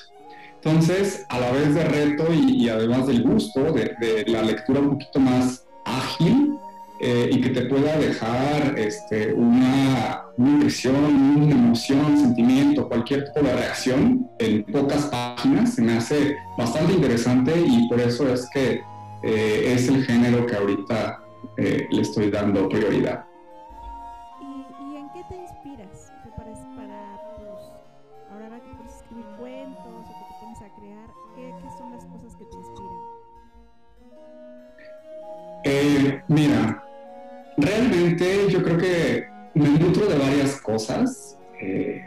Entonces, a la vez de reto y, además del gusto de, de, la lectura un poquito más ágil, eh, y que te pueda dejar este, una, una, impresión, una emoción, un sentimiento, cualquier tipo de reacción en pocas páginas, se me hace bastante interesante y por eso es que eh, es el género que ahorita eh, le estoy dando prioridad. ¿Y, en qué te inspiras para, para pues, ahora que puedes escribir cuentos o que te pones a crear? ¿qué, ¿Qué son las cosas que te inspiran? mira, Realmente yo creo que me nutro de varias cosas, eh,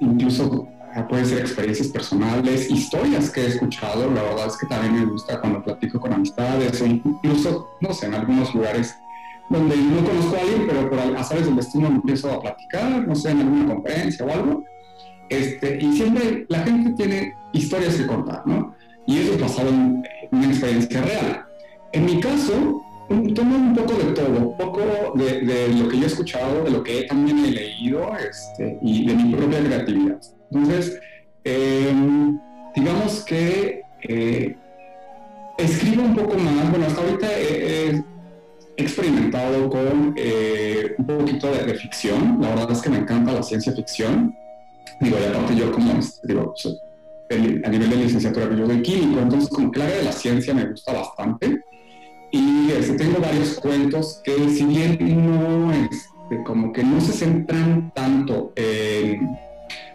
incluso pueden ser experiencias personales, historias que he escuchado, la verdad es que también me gusta cuando platico con amistades o incluso, no sé, en algunos lugares donde no conozco a alguien, pero por azares del destino empiezo a platicar, no sé, en alguna conferencia o algo, este, y siempre la gente tiene historias que contar, ¿no? Y eso es basado en una experiencia real. En mi caso, tomo un poco de todo, un poco de, lo que yo he escuchado, de lo que también he leído este, y de mi propia creatividad. Entonces, em, digamos que eh, escribo un poco más, bueno, hasta ahorita he, experimentado con eh, un poquito de, ficción, la verdad es que me encanta la ciencia ficción, digo, y aparte yo como, digo, a nivel de licenciatura yo soy químico, entonces como que área de la ciencia me gusta bastante, y este, tengo varios cuentos que si bien no, este, como que no se centran tanto en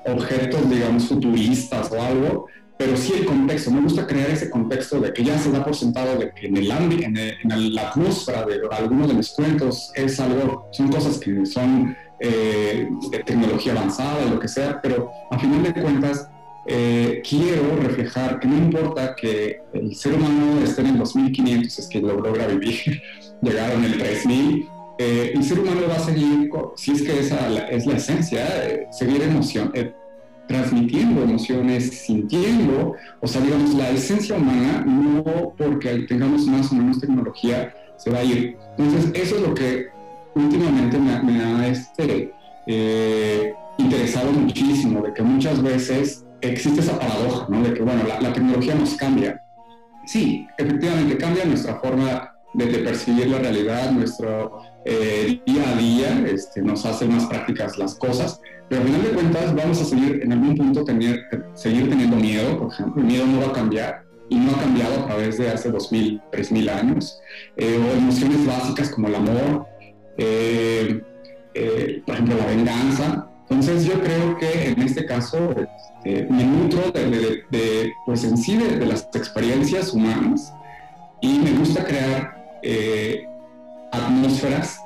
objetos, digamos, futuristas o algo, pero sí el contexto. Me gusta crear ese contexto de que ya se da por sentado de que en el ámbito, en, la atmósfera de algunos de mis cuentos es algo, son cosas que son eh, de tecnología avanzada, lo que sea, pero a final de cuentas eh, quiero reflejar que no importa que el ser humano esté en el 2500, es que lo logra vivir, llegaron el 3000, eh, el ser humano va a seguir, si es que esa es la esencia, eh, seguir emoción, transmitiendo emociones, sintiendo, o sea, digamos, la esencia humana, no porque tengamos más o menos tecnología, se va a ir. Entonces, eso es lo que últimamente me, ha este, interesado muchísimo, de que muchas veces existe esa paradoja, ¿no? De que, bueno, la, tecnología nos cambia. Sí, efectivamente, cambia nuestra forma de, percibir la realidad, nuestro eh, día a día, este, nos hace más prácticas las cosas, pero al final de cuentas vamos a seguir en algún punto tener, seguir teniendo miedo, por ejemplo, el miedo no va a cambiar y no ha cambiado a través de hace 2.000, 3.000 años, eh, o emociones básicas como el amor, eh, por ejemplo, la venganza. Entonces yo creo que en este caso eh, me nutro de, pues en sí de, las experiencias humanas y me gusta crear eh, atmósferas,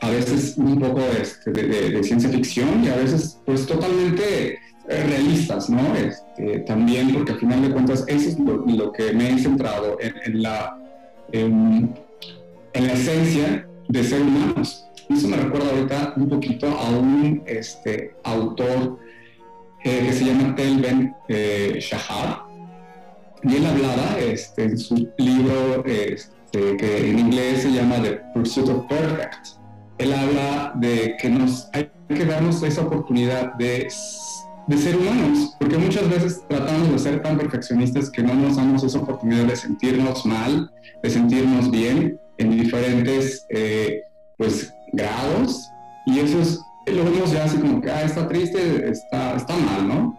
a veces un poco este, de, ciencia ficción y a veces pues totalmente eh, realistas, ¿no? Este, también porque al final de cuentas eso es lo, que me he centrado en, la, en, la esencia de ser humanos. Eso me recuerda ahorita un poquito a un este, autor eh, que se llama Telben eh, Shahar. Y él hablaba este, en su libro este, que en inglés se llama The Pursuit of Perfect. Él habla de que nos hay que darnos esa oportunidad de, de ser humanos, porque muchas veces tratamos de ser tan perfeccionistas que no nos damos esa oportunidad de sentirnos mal, de sentirnos bien en diferentes eh, pues, grados. Y eso es lo vemos ya así como que, ah, está triste, está, está mal, ¿no?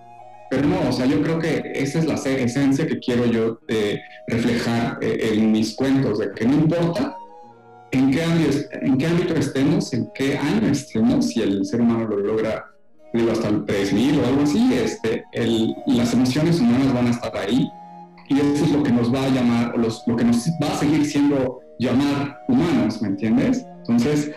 Pero no, o sea, yo creo que esa es la esencia que quiero yo eh, reflejar eh, en mis cuentos, de que no importa en qué, ámbito, en qué ámbito estemos, en qué año estemos, si el ser humano lo logra, digo, hasta el 3000 o algo así, este, las emociones humanas van a estar ahí y eso es lo que nos va a llamar, o lo que nos va a seguir siendo llamar humanos, ¿me entiendes? Entonces,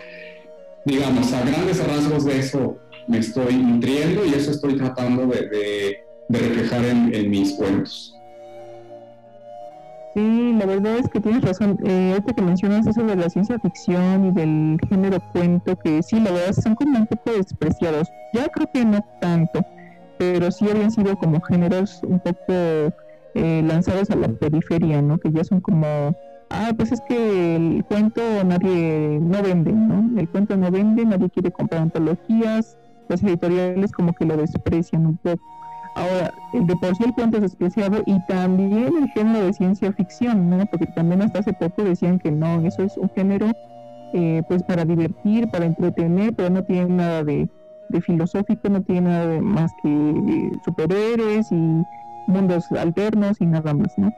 digamos, a grandes rasgos de eso me estoy nutriendo y eso estoy tratando de, reflejar en, mis cuentos. Sí, la verdad es que tienes razón. Eh, que mencionas eso de la ciencia ficción y del género cuento, que sí, la verdad son como un poco despreciados. Ya creo que no tanto, pero sí habían sido como géneros un poco eh, lanzados a la periferia, ¿no? Que ya son como, ah, pues es que el cuento nadie, no vende, ¿no? El cuento no vende, nadie quiere comprar antologías, las editoriales como que lo desprecian un poco. Ahora, de por sí el cuento es despreciado y también el género de ciencia ficción, ¿no? Porque también hasta hace poco decían que no, eso es un género eh, pues para divertir, para entretener, pero no tiene nada de, filosófico, no tiene nada de más que superhéroes y mundos alternos y nada más, ¿no?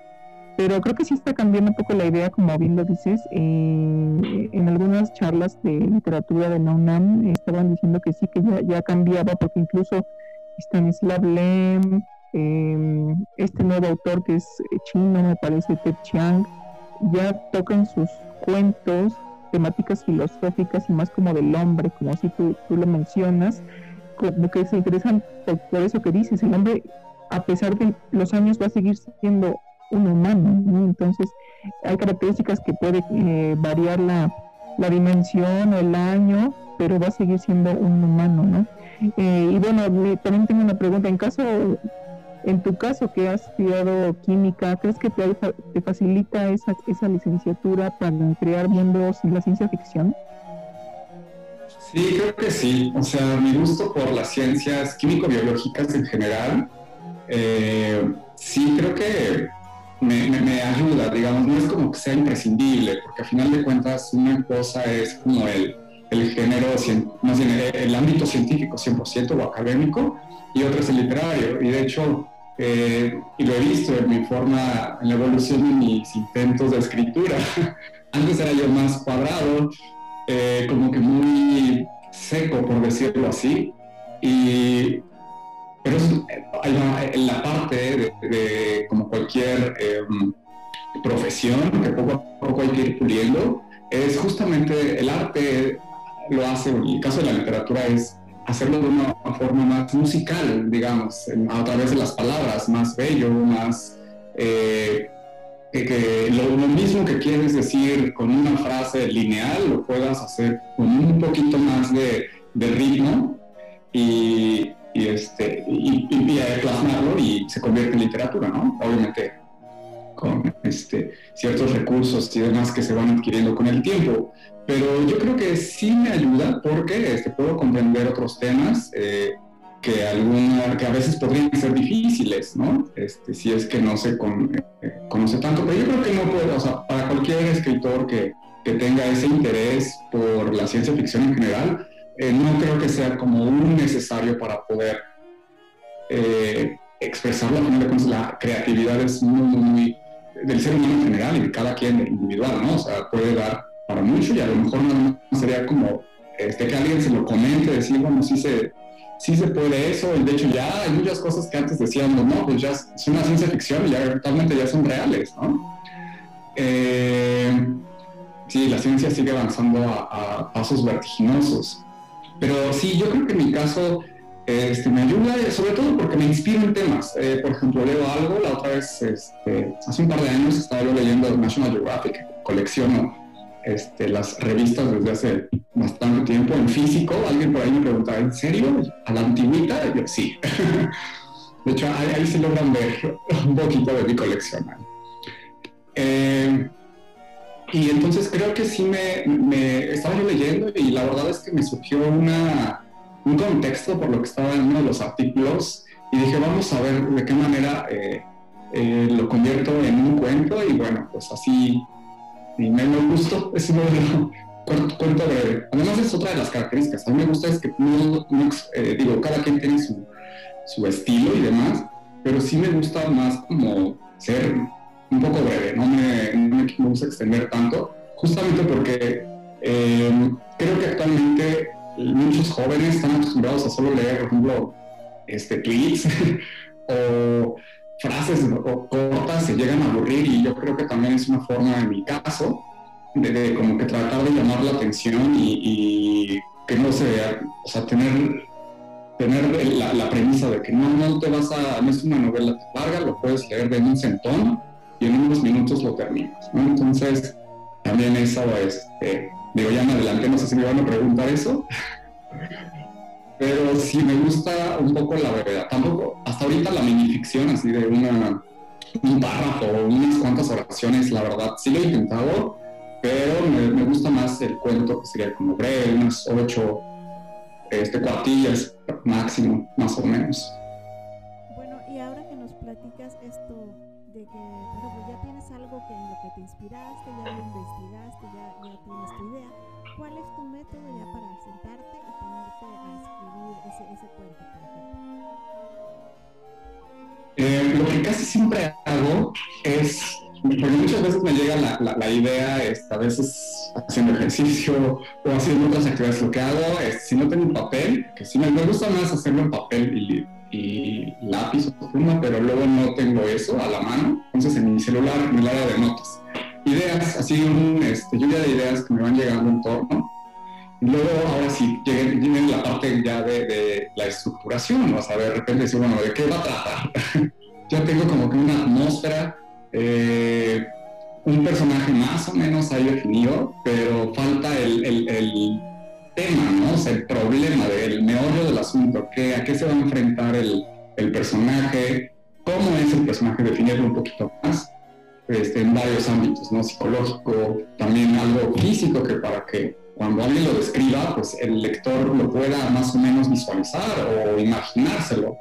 Pero creo que sí está cambiando un poco la idea, como bien lo dices, eh, en algunas charlas de literatura de la UNAM estaban diciendo que sí, que ya, ya cambiaba, porque incluso Stanislav Lem, em, este nuevo autor que es chino, me parece, Ted Chiang, ya tocan sus cuentos temáticas filosóficas y más como del hombre, como si tú, tú lo mencionas, como que se interesan por, eso que dices, el hombre a pesar de los años va a seguir siendo un humano, entonces hay características que puede eh, variar la, la dimensión o el año, pero va a seguir siendo un humano, ¿no? Eh, y bueno, también tengo una pregunta. En caso, en tu caso que has estudiado química, ¿crees que te, te facilita esa, esa licenciatura para crear mundos en la ciencia ficción? Sí, creo que sí. O sea, mi gusto por las ciencias químico-biológicas en general, eh, sí creo que me, me, ayuda, digamos, no es como que sea imprescindible, porque a final de cuentas una cosa es como el, el género, más bien el ámbito científico 100% o académico, y otro es el literario. Y de hecho, eh, y lo he visto en mi forma, en la evolución de mis intentos de escritura. Antes era yo más cuadrado, eh, como que muy seco, por decirlo así. Y, pero en la parte de, como cualquier em, profesión que poco a poco hay que ir puliendo, es justamente el arte lo hace, en el caso de la literatura es hacerlo de una forma más musical, digamos, a través de las palabras, más bello, más... Eh, que, lo, mismo que quieres decir con una frase lineal lo puedas hacer con un poquito más de, ritmo y, este, y, y, plasmarlo y se convierte en literatura, ¿no? Obviamente con este, ciertos recursos y demás que se van adquiriendo con el tiempo. Pero yo creo que sí me ayuda porque este, puedo comprender otros temas eh, que, alguna, que a veces podrían ser difíciles, ¿no? Este, si es que no se eh, conoce tanto. Pero yo creo que no puedo, o sea, para cualquier escritor que, que tenga ese interés por la ciencia ficción en general, eh, no creo que sea como un necesario para poder expresarlo. la creatividad es muy, muy, muy del ser humano en general y de cada quien individual, ¿no? O sea, puede dar para mucho y a lo mejor no sería como este, que alguien se lo comente, decir, bueno, sí se, sí se puede eso, y de hecho ya hay muchas cosas que antes decíamos, no, pues ya es una ciencia ficción y ya actualmente ya son reales, ¿no? Eh, sí, la ciencia sigue avanzando a, pasos vertiginosos, pero sí, yo creo que en mi caso este, me ayuda, sobre todo porque me inspiro en temas. Eh, por ejemplo, leo algo, la otra vez, este, hace un par de años estaba yo leyendo National Geographic, colecciono este, las revistas desde hace bastante tiempo en físico. Alguien por ahí me preguntaba, ¿en serio? ¿A la antigüita? Y yo, sí. de hecho, ahí, ahí, se logran ver un poquito de mi colección. Eh, y entonces creo que sí me, me, estaba yo leyendo y la verdad es que me surgió una un contexto por lo que estaba en uno de los artículos y dije, vamos a ver de qué manera eh, eh, lo convierto en un cuento y bueno, pues así y me, gustó ese modelo cuento breve. Además es otra de las características. A mí me gusta es que no, eh, digo, cada quien tiene su, su, estilo y demás, pero sí me gusta más como ser un poco breve, no me, me gusta extender tanto, justamente porque creo que actualmente muchos jóvenes están acostumbrados a solo leer, por ejemplo, este, tweets o frases cortas se llegan a aburrir y yo creo que también es una forma, en mi caso, de, como que tratar de llamar la atención y, que no se vea, o sea, tener, tener la, premisa de que no, no te vas a, no es una novela larga, lo puedes leer de un centón y en unos minutos lo terminas. Entonces, también eso es, este, digo, ya en adelante no sé si me van a preguntar eso, pero sí me gusta un poco la verdad. Tampoco, hasta ahorita la minificción, así de una, un párrafo o unas cuantas oraciones, la verdad, sí lo he intentado, pero me, gusta más el cuento que sería como breve, unas ocho este, cuartillas máximo, más o menos. Bueno, y ahora que nos platicas esto de que, bueno, ya tienes algo que en lo que te inspiraste, ya lo investigaste, casi siempre hago es porque muchas veces me llega la, la, idea, este, a veces haciendo ejercicio o haciendo otras actividades, lo que hago es, si no tengo un papel, que sí me, gusta más hacerlo en papel y, y, lápiz o pluma, pero luego no tengo eso a la mano, entonces en mi celular, en el área de notas, ideas, así un, este, lluvia de ideas que me van llegando en torno. Y luego, ahora sí, viene la parte ya de, de, la estructuración, o sea, de repente decir, bueno, ¿de qué va a tratar? ya tengo como que una atmósfera eh, un personaje más o menos ahí definido, pero falta el, el, tema, ¿no? O sea, el problema, del meollo del asunto, que, a qué se va a enfrentar el, el personaje, cómo es el personaje, definirlo un poquito más. Este, en varios ámbitos, ¿no? Psicológico, también algo físico, que para que cuando alguien lo describa, pues el lector lo pueda más o menos visualizar o imaginárselo.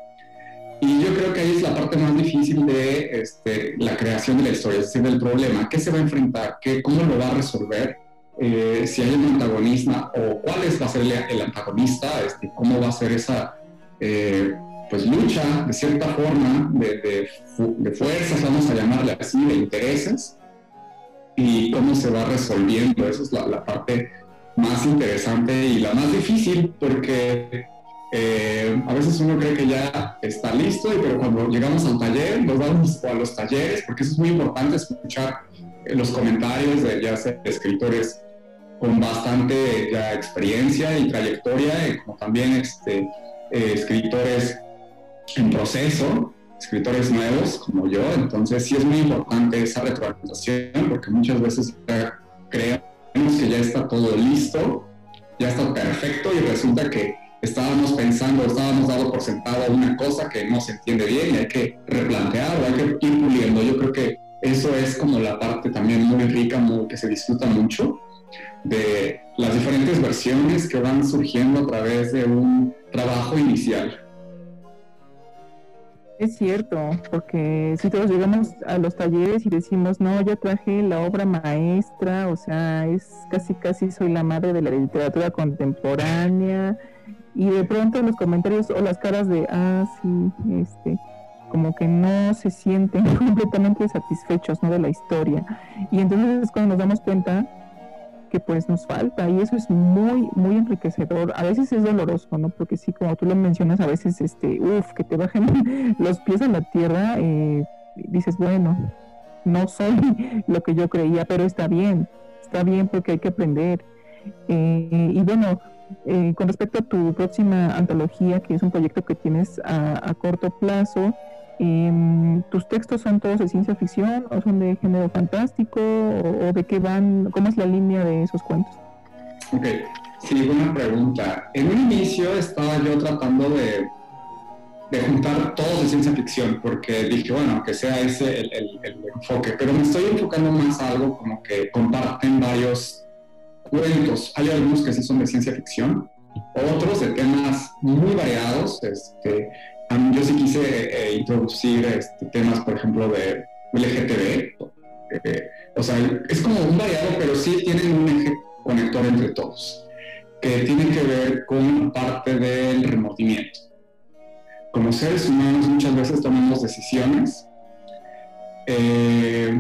Y yo creo que ahí es la parte más difícil de este, la creación de la historia, es decir, del problema. ¿Qué se va a enfrentar? ¿Qué, ¿Cómo lo va a resolver? Eh, si hay un antagonista o cuál es, va a ser el, antagonista, este, cómo va a ser esa eh, pues lucha de cierta forma de, de, fuerzas, vamos a llamarle así, de intereses, y cómo se va resolviendo. Esa es la, la parte más interesante y la más difícil, porque eh, a veces uno cree que ya está listo, pero cuando llegamos al taller, nos vamos a los talleres, porque eso es muy importante escuchar eh, los comentarios de ya sea escritores con bastante ya experiencia y trayectoria, y como también este, eh, escritores en proceso, escritores nuevos como yo. Entonces sí es muy importante esa retroalimentación, porque muchas veces creemos que ya está todo listo, ya está perfecto y resulta que estábamos pensando, estábamos dando por sentado una cosa que no se entiende bien y hay que replantear hay que ir puliendo. Yo creo que eso es como la parte también muy rica, muy, que se disfruta mucho de las diferentes versiones que van surgiendo a través de un trabajo inicial. Es cierto, porque si todos llegamos a los talleres y decimos, no, yo traje la obra maestra, o sea, es casi, casi soy la madre de la literatura contemporánea, y de pronto los comentarios o las caras de, ah, sí, este, como que no se sienten completamente satisfechos ¿no? de la historia. Y entonces es cuando nos damos cuenta que pues nos falta y eso es muy, muy enriquecedor. A veces es doloroso, ¿no? Porque sí, como tú lo mencionas, a veces, este, uff, que te bajen los pies a la tierra, eh, dices, bueno, no soy lo que yo creía, pero está bien, está bien porque hay que aprender. Eh, y bueno, eh, con respecto a tu próxima antología, que es un proyecto que tienes a, corto plazo, em, ¿tus textos son todos de ciencia ficción o son de género fantástico o, de qué van? ¿Cómo es la línea de esos cuentos? Ok, sí, buena pregunta. En un inicio estaba yo tratando de, de juntar todos de ciencia ficción, porque dije, bueno, que sea ese el, el enfoque, pero me estoy enfocando más a algo como que comparten varios cuentos. Hay algunos que sí son de ciencia ficción, otros de temas muy variados. Este, yo sí quise eh, introducir este, temas, por ejemplo, de LGTB. Eh, o sea, es como un variado, pero sí tienen un eje conector entre todos, que tiene que ver con parte del remordimiento. Como seres humanos muchas veces tomamos decisiones eh,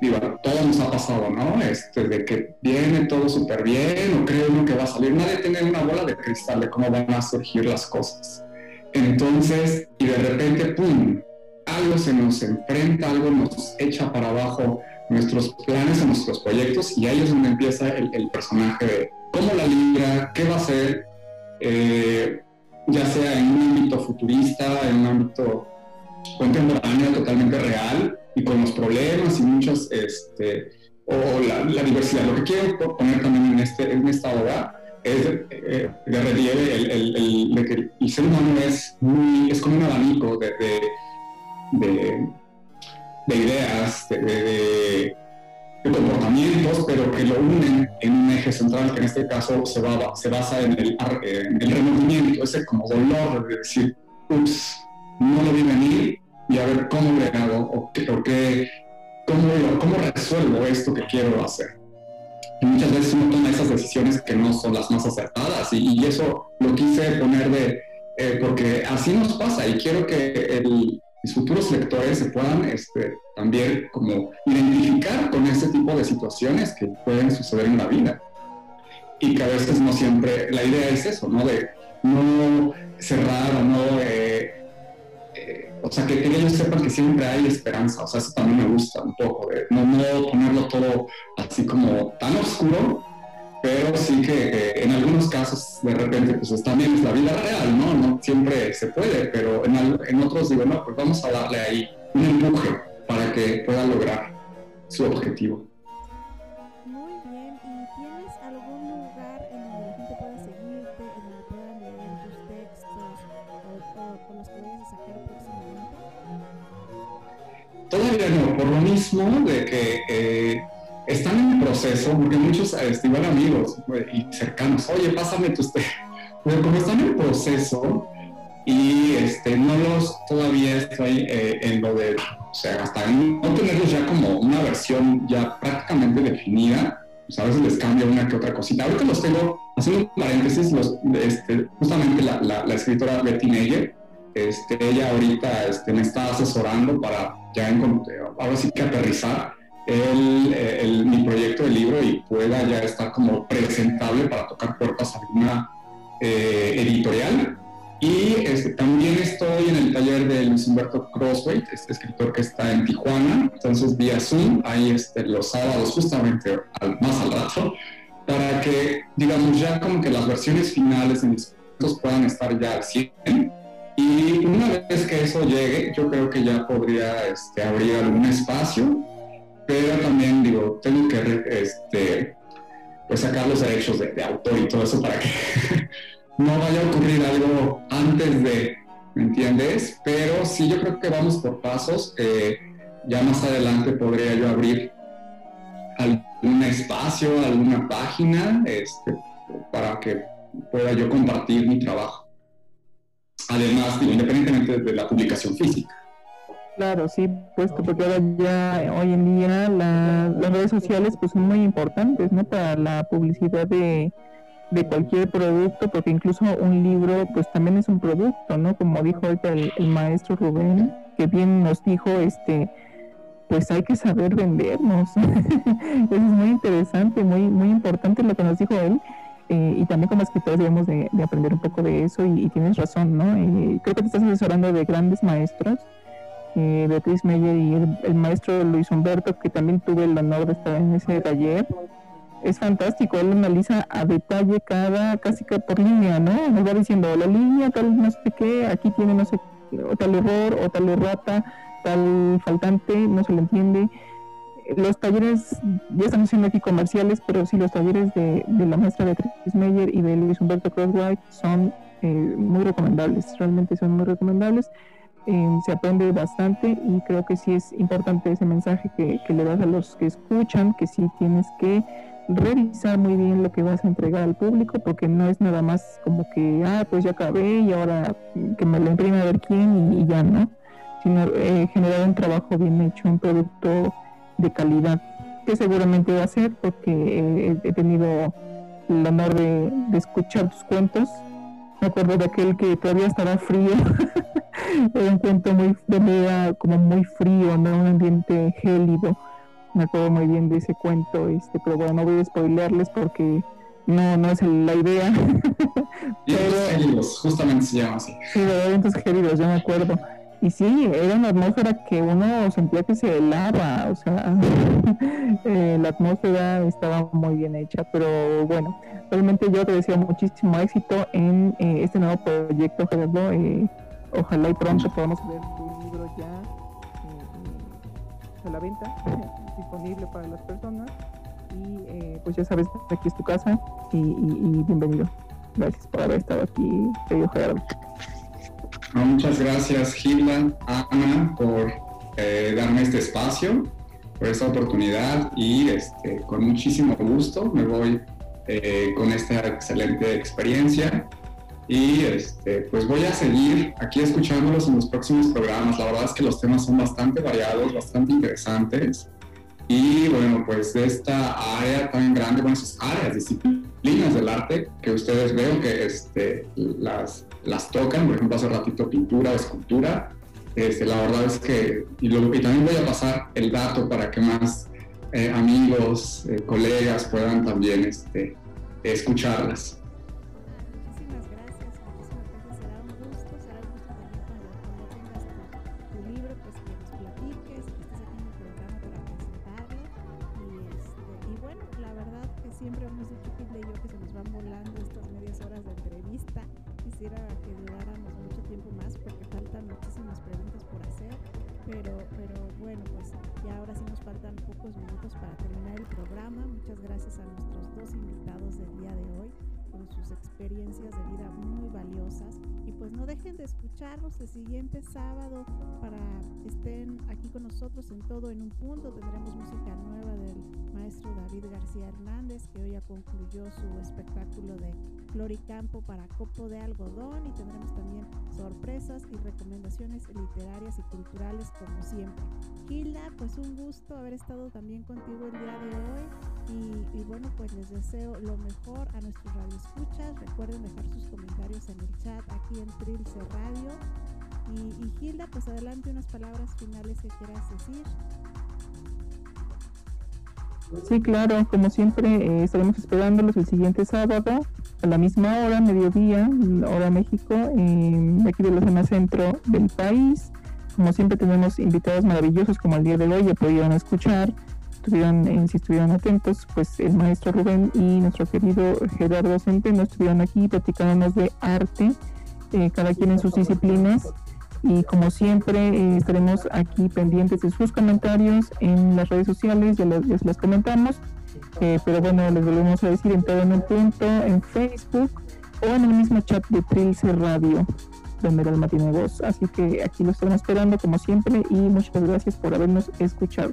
digo, todo nos ha pasado, ¿no? Este, de que viene todo súper bien o cree uno que va a salir. Nadie tiene una bola de cristal de cómo van a surgir las cosas. Entonces, y de repente, ¡pum! Algo se nos enfrenta, algo nos echa para abajo nuestros planes o nuestros proyectos y ahí es donde empieza el, personaje de cómo la libra, qué va a hacer, eh, ya sea en un ámbito futurista, en un ámbito contemporánea, totalmente real y con los problemas y muchas, este, o la, diversidad. Lo que quiero poner también en, este, en esta obra es eh, de relieve el, el, el, que el ser humano es, muy, es como un abanico de, de, de ideas, de, comportamientos, pero que lo unen en un eje central que en este caso se, va, se basa en el, en el remordimiento, ese como dolor de decir, ups, no lo vi venir y a ver cómo le hago o, qué, o qué, cómo, cómo resuelvo esto que quiero hacer. Y muchas veces uno toma esas decisiones que no son las más acertadas y, y eso lo quise poner de, eh, porque así nos pasa y quiero que el, mis futuros lectores se puedan este, también como identificar con ese tipo de situaciones que pueden suceder en la vida. Y que a veces no siempre, la idea es eso, ¿no? De no cerrar o no... Eh, o sea, que, ellos sepan que siempre hay esperanza. O sea, eso también me gusta un poco, no, no ponerlo todo así como tan oscuro, pero sí que en algunos casos de repente pues también es la vida real, ¿no? No siempre se puede, pero en, en otros digo, no, pues vamos a darle ahí un empuje para que pueda lograr su objetivo. Todavía no, por lo mismo de que... Están en proceso, porque muchos, este, igual amigos y cercanos, oye, pásame tus pero como están en proceso y este, no los todavía estoy eh, en lo de, o sea, hasta no tenerlos ya como una versión ya prácticamente definida, pues a veces les cambia una que otra cosita. Ahorita los tengo, haciendo un paréntesis, este, justamente la, escritora Betty Neyer, este, ella ahorita este, me está asesorando para ya ahora sí que aterrizar el, el, mi proyecto de libro y pueda ya estar como presentable para tocar puertas a alguna eh, editorial. Y este, también estoy en el taller de Luis Humberto Crossway, este escritor que está en Tijuana, entonces vía Zoom, ahí este, los sábados justamente más al rato, para que, digamos, ya como que las versiones finales de mis puedan estar ya al 100. Y una vez que eso llegue, yo creo que ya podría este, abrir algún espacio pero también digo, tengo que este, pues sacar los derechos de, autor y todo eso para que no vaya a ocurrir algo antes de, ¿me entiendes? Pero sí, yo creo que vamos por pasos. Eh, ya más adelante podría yo abrir algún espacio, alguna página, este, para que pueda yo compartir mi trabajo. Además, independientemente de la publicación física. Claro, sí, puesto porque ahora ya hoy en día las redes sociales pues son muy importantes, ¿no? Para la publicidad de, de cualquier producto, porque incluso un libro pues también es un producto, ¿no? Como dijo ahorita el, maestro Rubén, que bien nos dijo, este, pues hay que saber vendernos. Eso es muy interesante, muy, muy importante lo que nos dijo él. Eh, y también como escritores debemos de, aprender un poco de eso y, tienes razón, ¿no? Eh, creo que te estás asesorando de grandes maestros eh, Beatriz Meyer y el, maestro Luis Humberto, que también tuve el honor de estar en ese taller. Es fantástico, él analiza a detalle cada, casi que por línea, ¿no? Nos va diciendo la línea, tal no sé qué, aquí tiene no sé, o tal error, o tal errata, tal faltante, no se le entiende. Los talleres, ya estamos haciendo aquí comerciales, pero sí, los talleres de, la maestra Beatriz Meyer y de Luis Humberto Crosswhite son eh, muy recomendables, realmente son muy recomendables. Eh, se aprende bastante y creo que sí es importante ese mensaje que, le das a los que escuchan, que sí tienes que revisar muy bien lo que vas a entregar al público, porque no es nada más como que, ah, pues ya acabé y ahora que me lo imprime a ver quién y, ya, ¿no? Sino eh, generar un trabajo bien hecho, un producto de calidad, que seguramente va a ser porque he tenido el honor de, de escuchar tus cuentos. Me acuerdo de aquel que todavía estaba frío era un cuento muy de como muy frío, ¿no? Un ambiente gélido. Me acuerdo muy bien de ese cuento, este, pero bueno, no voy a spoilearles porque no, no es la idea. gélidos, justamente se llama así. Sí, de eventos gélidos, yo me acuerdo. Y sí, era una atmósfera que uno sentía que se helaba, o sea, eh, la atmósfera estaba muy bien hecha, pero bueno, realmente yo te deseo muchísimo éxito en eh, este nuevo proyecto, Gerardo. Eh, Ojalá y pronto podamos ver tu libro ya a la venta, disponible para las personas. Y pues ya sabes, aquí es tu casa y, bienvenido. Gracias por haber estado aquí, querido Gerardo. Muchas gracias, Gilda, Ana, por darme este espacio por esta oportunidad y este, con muchísimo gusto me voy eh, con esta excelente experiencia y este, pues voy a seguir aquí escuchándolos en los próximos programas. La verdad es que los temas son bastante variados, bastante interesantes y bueno, pues de esta área tan grande, bueno, esas áreas, disciplinas del arte que ustedes veo que este, las, las tocan, por ejemplo, hace ratito pintura, escultura, este, la verdad es que, y, también voy a pasar el dato para que más eh, amigos, eh, colegas puedan también este, escucharlas. El siguiente sábado para que estén aquí con nosotros en todo en un punto. Tendremos música nueva del maestro David García Hernández, que hoy ya concluyó su espectáculo de Floricampo para Copo de Algodón y tendremos también sorpresas y recomendaciones literarias y culturales como siempre. Gilda, pues un gusto haber estado también contigo el día de hoy y, bueno, pues les deseo lo mejor a nuestros radioescuchas. Recuerden dejar sus comentarios en el chat aquí en Trilce Radio. Y, Gilda, pues adelante unas palabras finales que quieras decir. Sí, claro, como siempre eh, estaremos esperándolos el siguiente sábado a la misma hora, mediodía, hora México, aquí de la zona centro del país. Como siempre tenemos invitados maravillosos como el día de hoy, ya pudieron escuchar estuvieron, si estuvieron atentos, pues el maestro Rubén y nuestro querido Gerardo Centeno estuvieron aquí platicándonos de arte, eh, cada quien en sus disciplinas. Y como siempre, eh, estaremos aquí pendientes de sus comentarios en las redes sociales, ya, las comentamos. Eh, pero bueno, les volvemos a decir en todo en un punto, en Facebook o en el mismo chat de Trilce Radio, donde el alma tiene voz. Así que aquí lo estamos esperando como siempre y muchas gracias por habernos escuchado.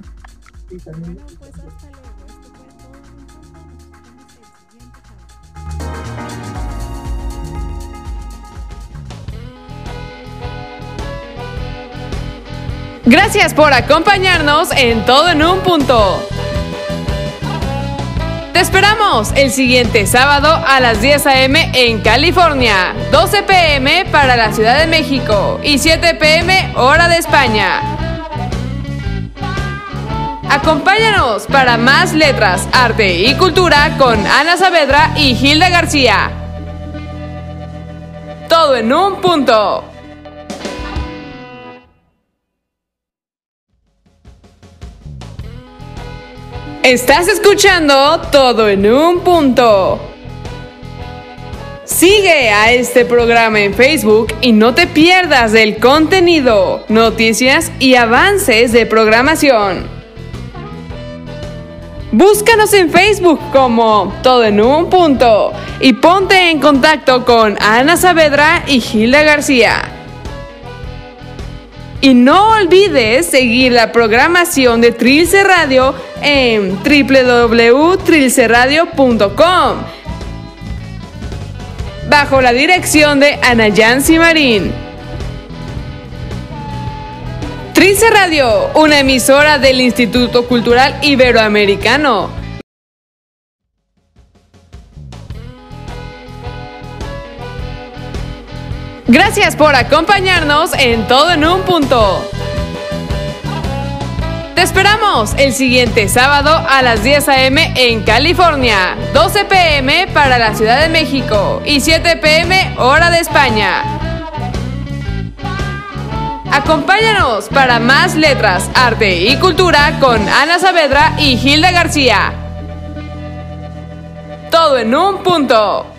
Gracias por acompañarnos en Todo en un punto. Te esperamos el siguiente sábado a las 10 a.m. en California, 12 p.m. para la Ciudad de México y 7 p.m. hora de España. Acompáñanos para más letras, arte y cultura con Ana Saavedra y Hilda García. Todo en un punto. Estás escuchando Todo en un punto. Sigue a este programa en Facebook y no te pierdas del contenido, noticias y avances de programación. Búscanos en Facebook como Todo en un punto y ponte en contacto con Ana Saavedra y Gilda García. Y no olvides seguir la programación de Trilce Radio en www.trilceradio.com bajo la dirección de Ana Yancy Marín. Trince Radio, una emisora del Instituto Cultural Iberoamericano. Gracias por acompañarnos en Todo en un punto. Te esperamos el siguiente sábado a las 10 a.m. en California, 12 p.m. para la Ciudad de México y 7 p.m. hora de España. Acompáñanos para más letras, arte y cultura con Ana Saavedra y Hilda García. Todo en un punto.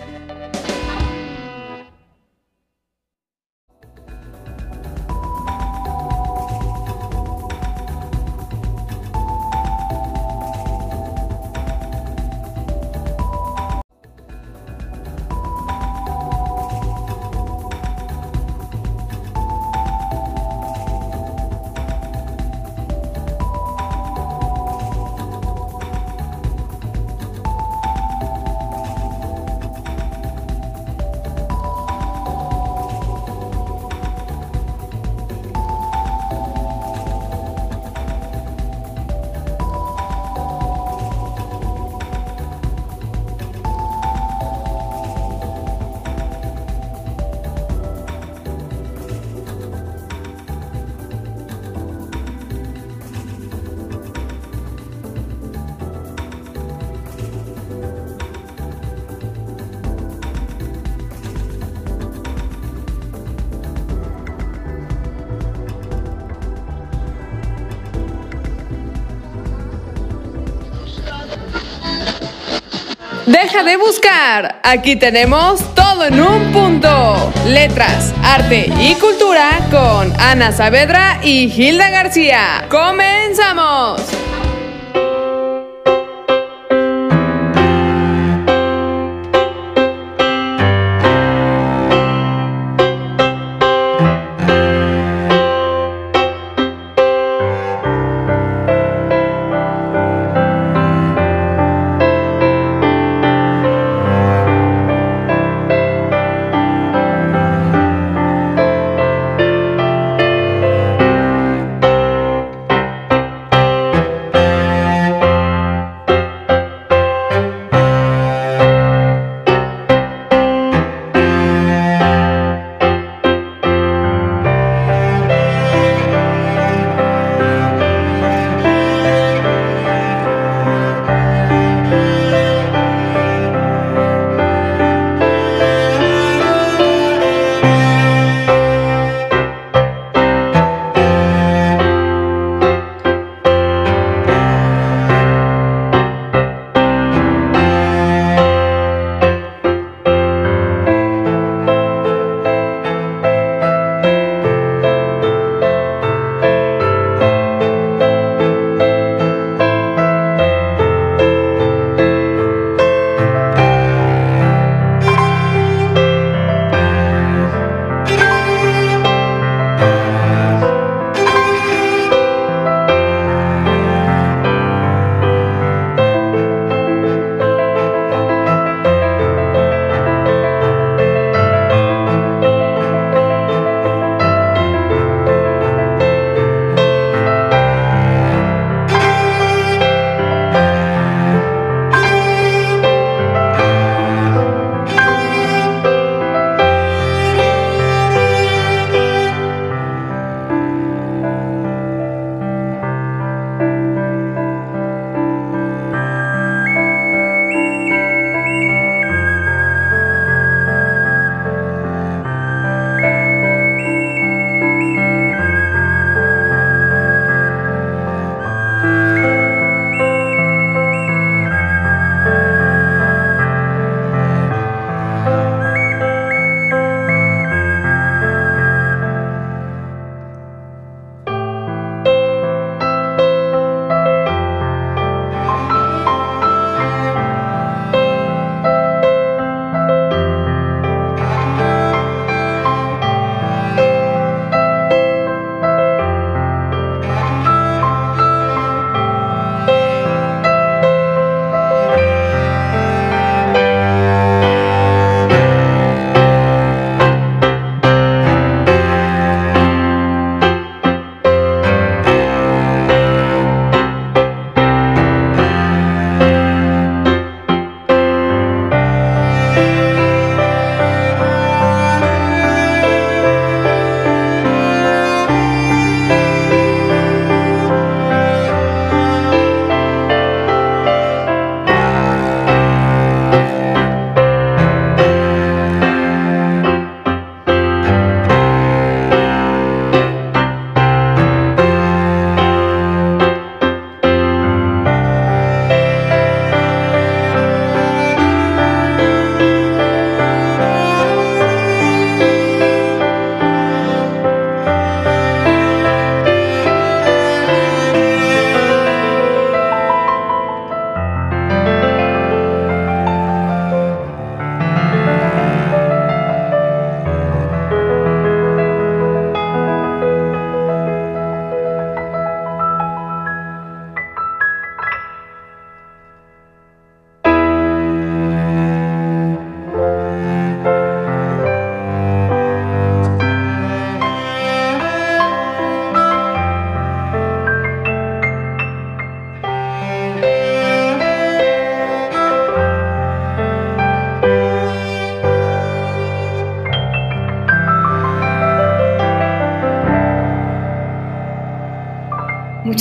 Deja de buscar. Aquí tenemos todo en un punto. Letras, arte y cultura con Ana Saavedra y Hilda García. ¡Comenzamos!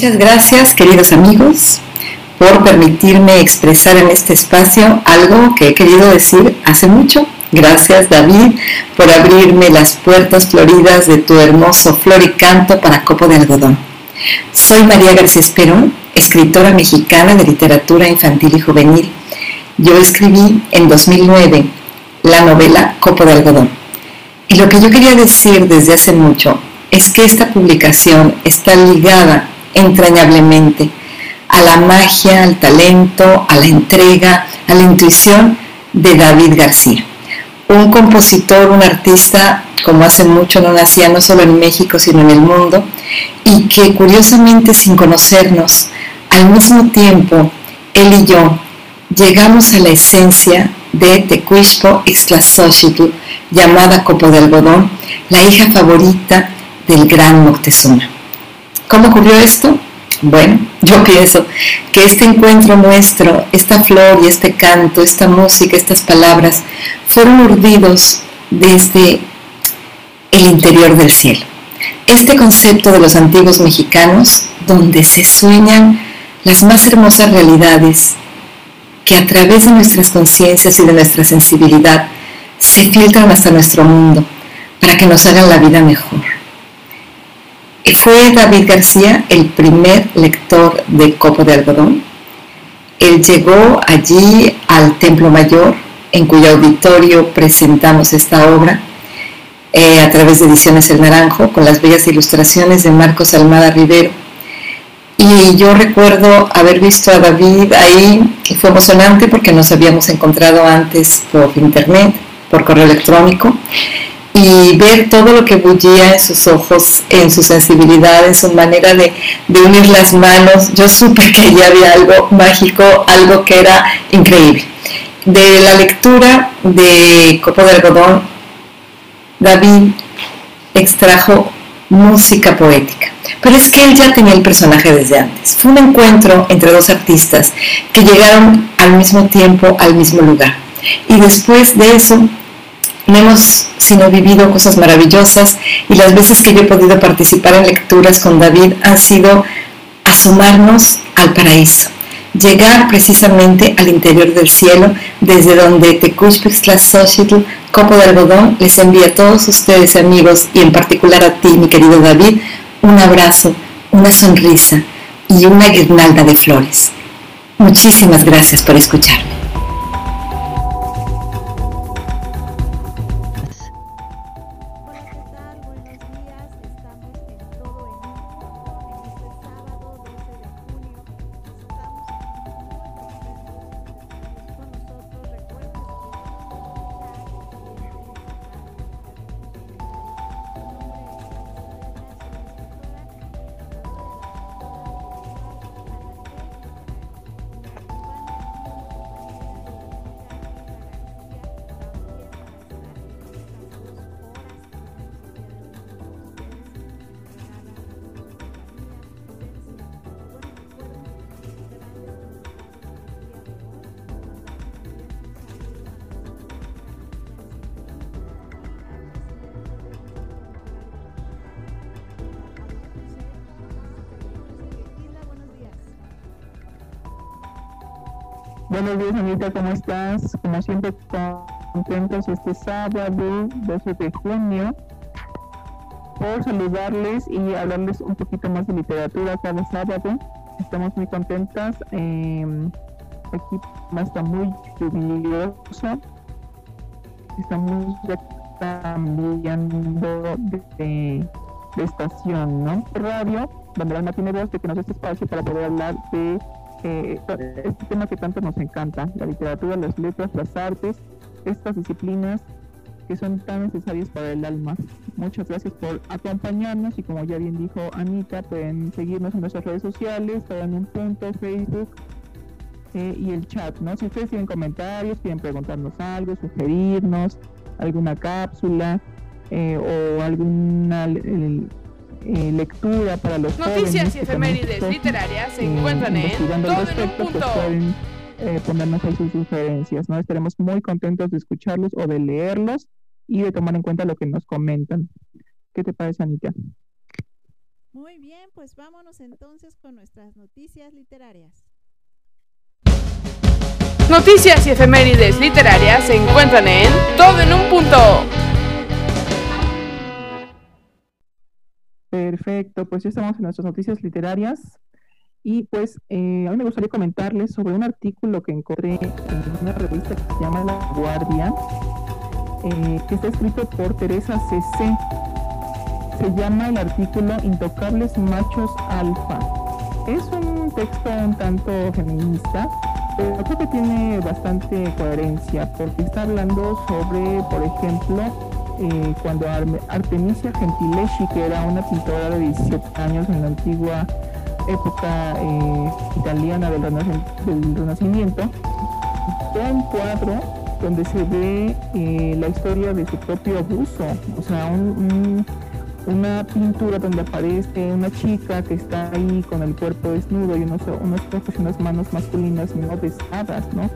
Muchas gracias, queridos amigos, por permitirme expresar en este espacio algo que he querido decir hace mucho. Gracias, David, por abrirme las puertas floridas de tu hermoso floricanto para copo de algodón. Soy María García Esperón, escritora mexicana de literatura infantil y juvenil, yo escribí en 2009 la novela Copo de Algodón. Y lo que yo quería decir desde hace mucho es que esta publicación está ligada entrañablemente a la magia, al talento, a la entrega, a la intuición de David García. Un compositor, un artista, como hace mucho no nacía no solo en México, sino en el mundo, y que curiosamente sin conocernos, al mismo tiempo, él y yo llegamos a la esencia de Tecuishpo llamada Copo de Algodón, la hija favorita del gran Moctezuma. ¿Cómo ocurrió esto? Bueno, yo pienso que este encuentro nuestro, esta flor y este canto, esta música, estas palabras, fueron urdidos desde el interior del cielo. Este concepto de los antiguos mexicanos, donde se sueñan las más hermosas realidades que a través de nuestras conciencias y de nuestra sensibilidad se filtran hasta nuestro mundo para que nos hagan la vida mejor. Fue David García el primer lector de Copo de Algodón. Él llegó allí al Templo Mayor, en cuyo auditorio presentamos esta obra, eh, a través de Ediciones El Naranjo, con las bellas ilustraciones de Marcos Almada Rivero. Y yo recuerdo haber visto a David ahí, y fue emocionante porque nos habíamos encontrado antes por internet, por correo electrónico y ver todo lo que bullía en sus ojos, en su sensibilidad, en su manera de, unir las manos. Yo supe que ya había algo mágico, algo que era increíble. De la lectura de Copo de Algodón, David extrajo música poética. Pero es que él ya tenía el personaje desde antes. Fue un encuentro entre dos artistas que llegaron al mismo tiempo al mismo lugar. Y después de eso no hemos sino vivido cosas maravillosas y las veces que yo he podido participar en lecturas con David han sido asomarnos al paraíso, llegar precisamente al interior del cielo, desde donde Xochitl, Copo de Algodón, les envía a todos ustedes amigos y en particular a ti, mi querido David, un abrazo, una sonrisa y una guirnalda de flores. Muchísimas gracias por escucharme. Como siempre, contentos este sábado, 12 de junio, por saludarles y hablarles un poquito más de literatura cada sábado. Estamos muy contentas. Eh, aquí está muy lluvioso. Estamos ya cambiando de, estación, ¿no? Radio, Alma tiene voz de que nos este espacio para poder hablar de este tema que tanto nos encanta, la literatura, las letras, las artes, estas disciplinas que son tan necesarias para el alma. Muchas gracias por acompañarnos y como ya bien dijo Anita, pueden seguirnos en nuestras redes sociales, en un punto, Facebook eh, y el chat, ¿no? Si ustedes tienen comentarios, quieren preguntarnos algo, sugerirnos alguna cápsula eh, o alguna eh, lectura para los Noticias y efemérides literarias se eh, encuentran en todo en un punto. pueden eh, ponernos ahí sus sugerencias, ¿no? Estaremos muy contentos de escucharlos o de leerlos y de tomar en cuenta lo que nos comentan. ¿Qué te parece, Anita? Muy bien, pues vámonos entonces con nuestras noticias literarias. Noticias y efemérides literarias se encuentran en todo en un punto. Perfecto, pues ya estamos en nuestras noticias literarias. Y pues eh, a mí me gustaría comentarles sobre un artículo que encontré en una revista que se llama La Guardia, eh, que está escrito por Teresa CC. Se llama el artículo Intocables Machos Alfa. Es un texto un tanto feminista, pero creo que tiene bastante coherencia porque está hablando sobre, por ejemplo, eh, cuando Artemisia Gentileschi, que era una pintora de 17 años en la antigua época eh, italiana del, Renacimiento, un cuadro donde se ve eh, la historia de su propio abuso, o sea, una pintura donde aparece una chica que está ahí con el cuerpo desnudo y unos, unos unas manos masculinas no besadas, ¿no?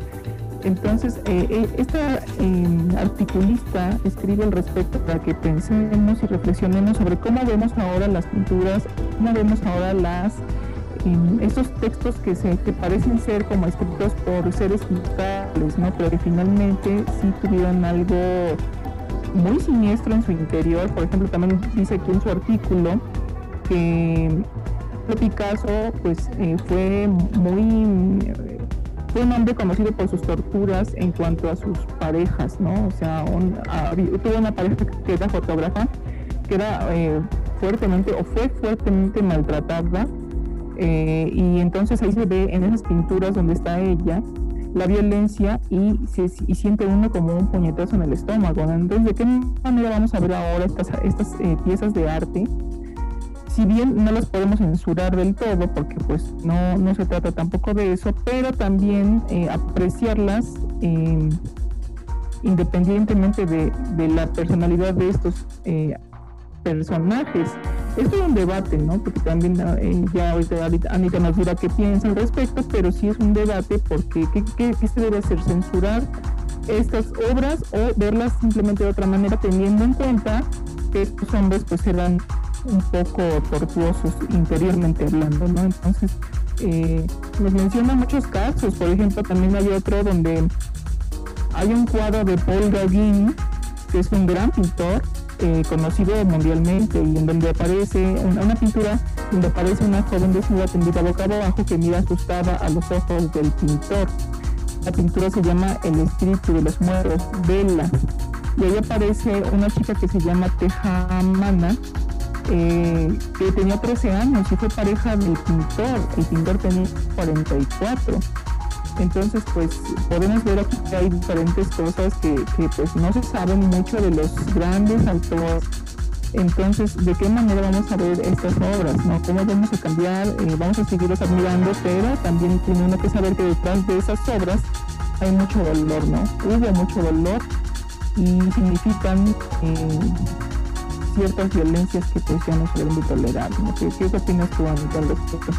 Entonces, eh, eh, esta em, articulista escribe al respecto para que pensemos y reflexionemos sobre cómo vemos ahora las pinturas, cómo vemos ahora las em, estos textos que se que parecen ser como escritos por seres mentales, ¿no? Pero que finalmente sí tuvieron algo muy siniestro en su interior. Por ejemplo, también dice aquí en su artículo que Picasso pues eh, fue muy un hombre conocido por sus torturas en cuanto a sus parejas, ¿no? O sea, tuvo una pareja que era fotógrafa, que era eh, fuertemente o fue fuertemente maltratada, eh, y entonces ahí se ve en esas pinturas donde está ella la violencia y, se, siente uno como un puñetazo en el estómago. Entonces, ¿de qué manera vamos a ver ahora estas, estas eh, piezas de arte? Si bien no las podemos censurar del todo, porque pues no, no se trata tampoco de eso, pero también eh, apreciarlas em, independientemente de, la personalidad de estos eh, personajes. Esto es un debate, ¿no? Porque también eh, ya ahorita Anita nos dirá qué piensa al respecto, pero sí es un debate porque ¿qué, qué se debe hacer? ¿Censurar estas obras o verlas simplemente de otra manera teniendo en cuenta que estos hombres pues eran un poco tortuosos interiormente hablando, ¿no? Entonces, eh, nos menciona muchos casos, por ejemplo, también hay otro donde hay un cuadro de Paul Gauguin, que es un gran pintor, eh, conocido mundialmente, y en donde aparece una, pintura donde aparece una joven desnuda tendida boca abajo que mira asustada a los ojos del pintor. La pintura se llama El espíritu de los muertos, Vela. Y ahí aparece una chica que se llama Tejamana, eh, que tenía 13 años y fue pareja del pintor. El pintor tenía 44. Entonces, pues podemos ver aquí que hay diferentes cosas que, pues no se saben mucho de los grandes autores. Entonces, ¿de qué manera vamos a ver estas obras? ¿Cómo vamos a cambiar? Eh, vamos a seguirlos admirando, pero también tiene uno que saber que detrás de esas obras hay mucho dolor, ¿no? Hubo mucho dolor y significan eh, ciertas violencias que pues ya no se deben de tolerar. ¿no? ¿Qué, ¿Qué opinas tú, Anita, al respecto?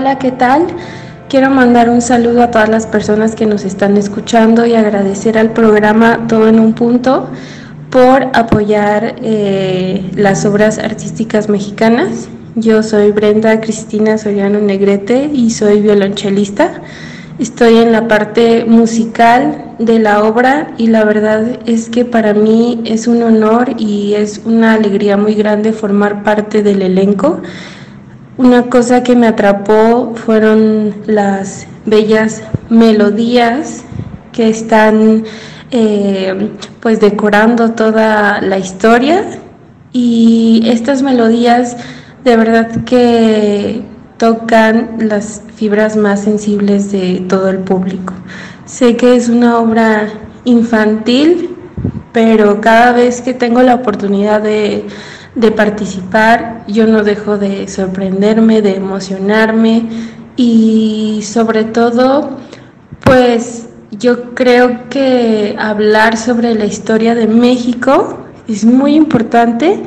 Hola, ¿qué tal? Quiero mandar un saludo a todas las personas que nos están escuchando y agradecer al programa Todo en un punto por apoyar eh, las obras artísticas mexicanas. Yo soy Brenda Cristina Soriano Negrete y soy violonchelista. Estoy en la parte musical de la obra y la verdad es que para mí es un honor y es una alegría muy grande formar parte del elenco. Una cosa que me atrapó fueron las bellas melodías que están eh, pues decorando toda la historia y estas melodías de verdad que tocan las fibras más sensibles de todo el público. Sé que es una obra infantil, pero cada vez que tengo la oportunidad de, de participar, yo no dejo de sorprenderme, de emocionarme y sobre todo, pues yo creo que hablar sobre la historia de México es muy importante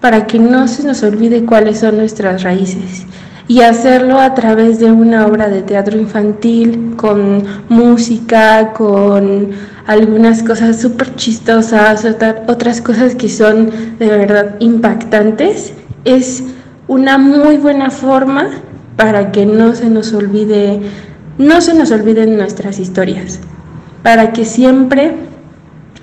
para que no se nos olvide cuáles son nuestras raíces y hacerlo a través de una obra de teatro infantil con música, con algunas cosas súper chistosas, otras cosas que son de verdad impactantes, es una muy buena forma para que no se nos olvide no se nos olviden nuestras historias, para que siempre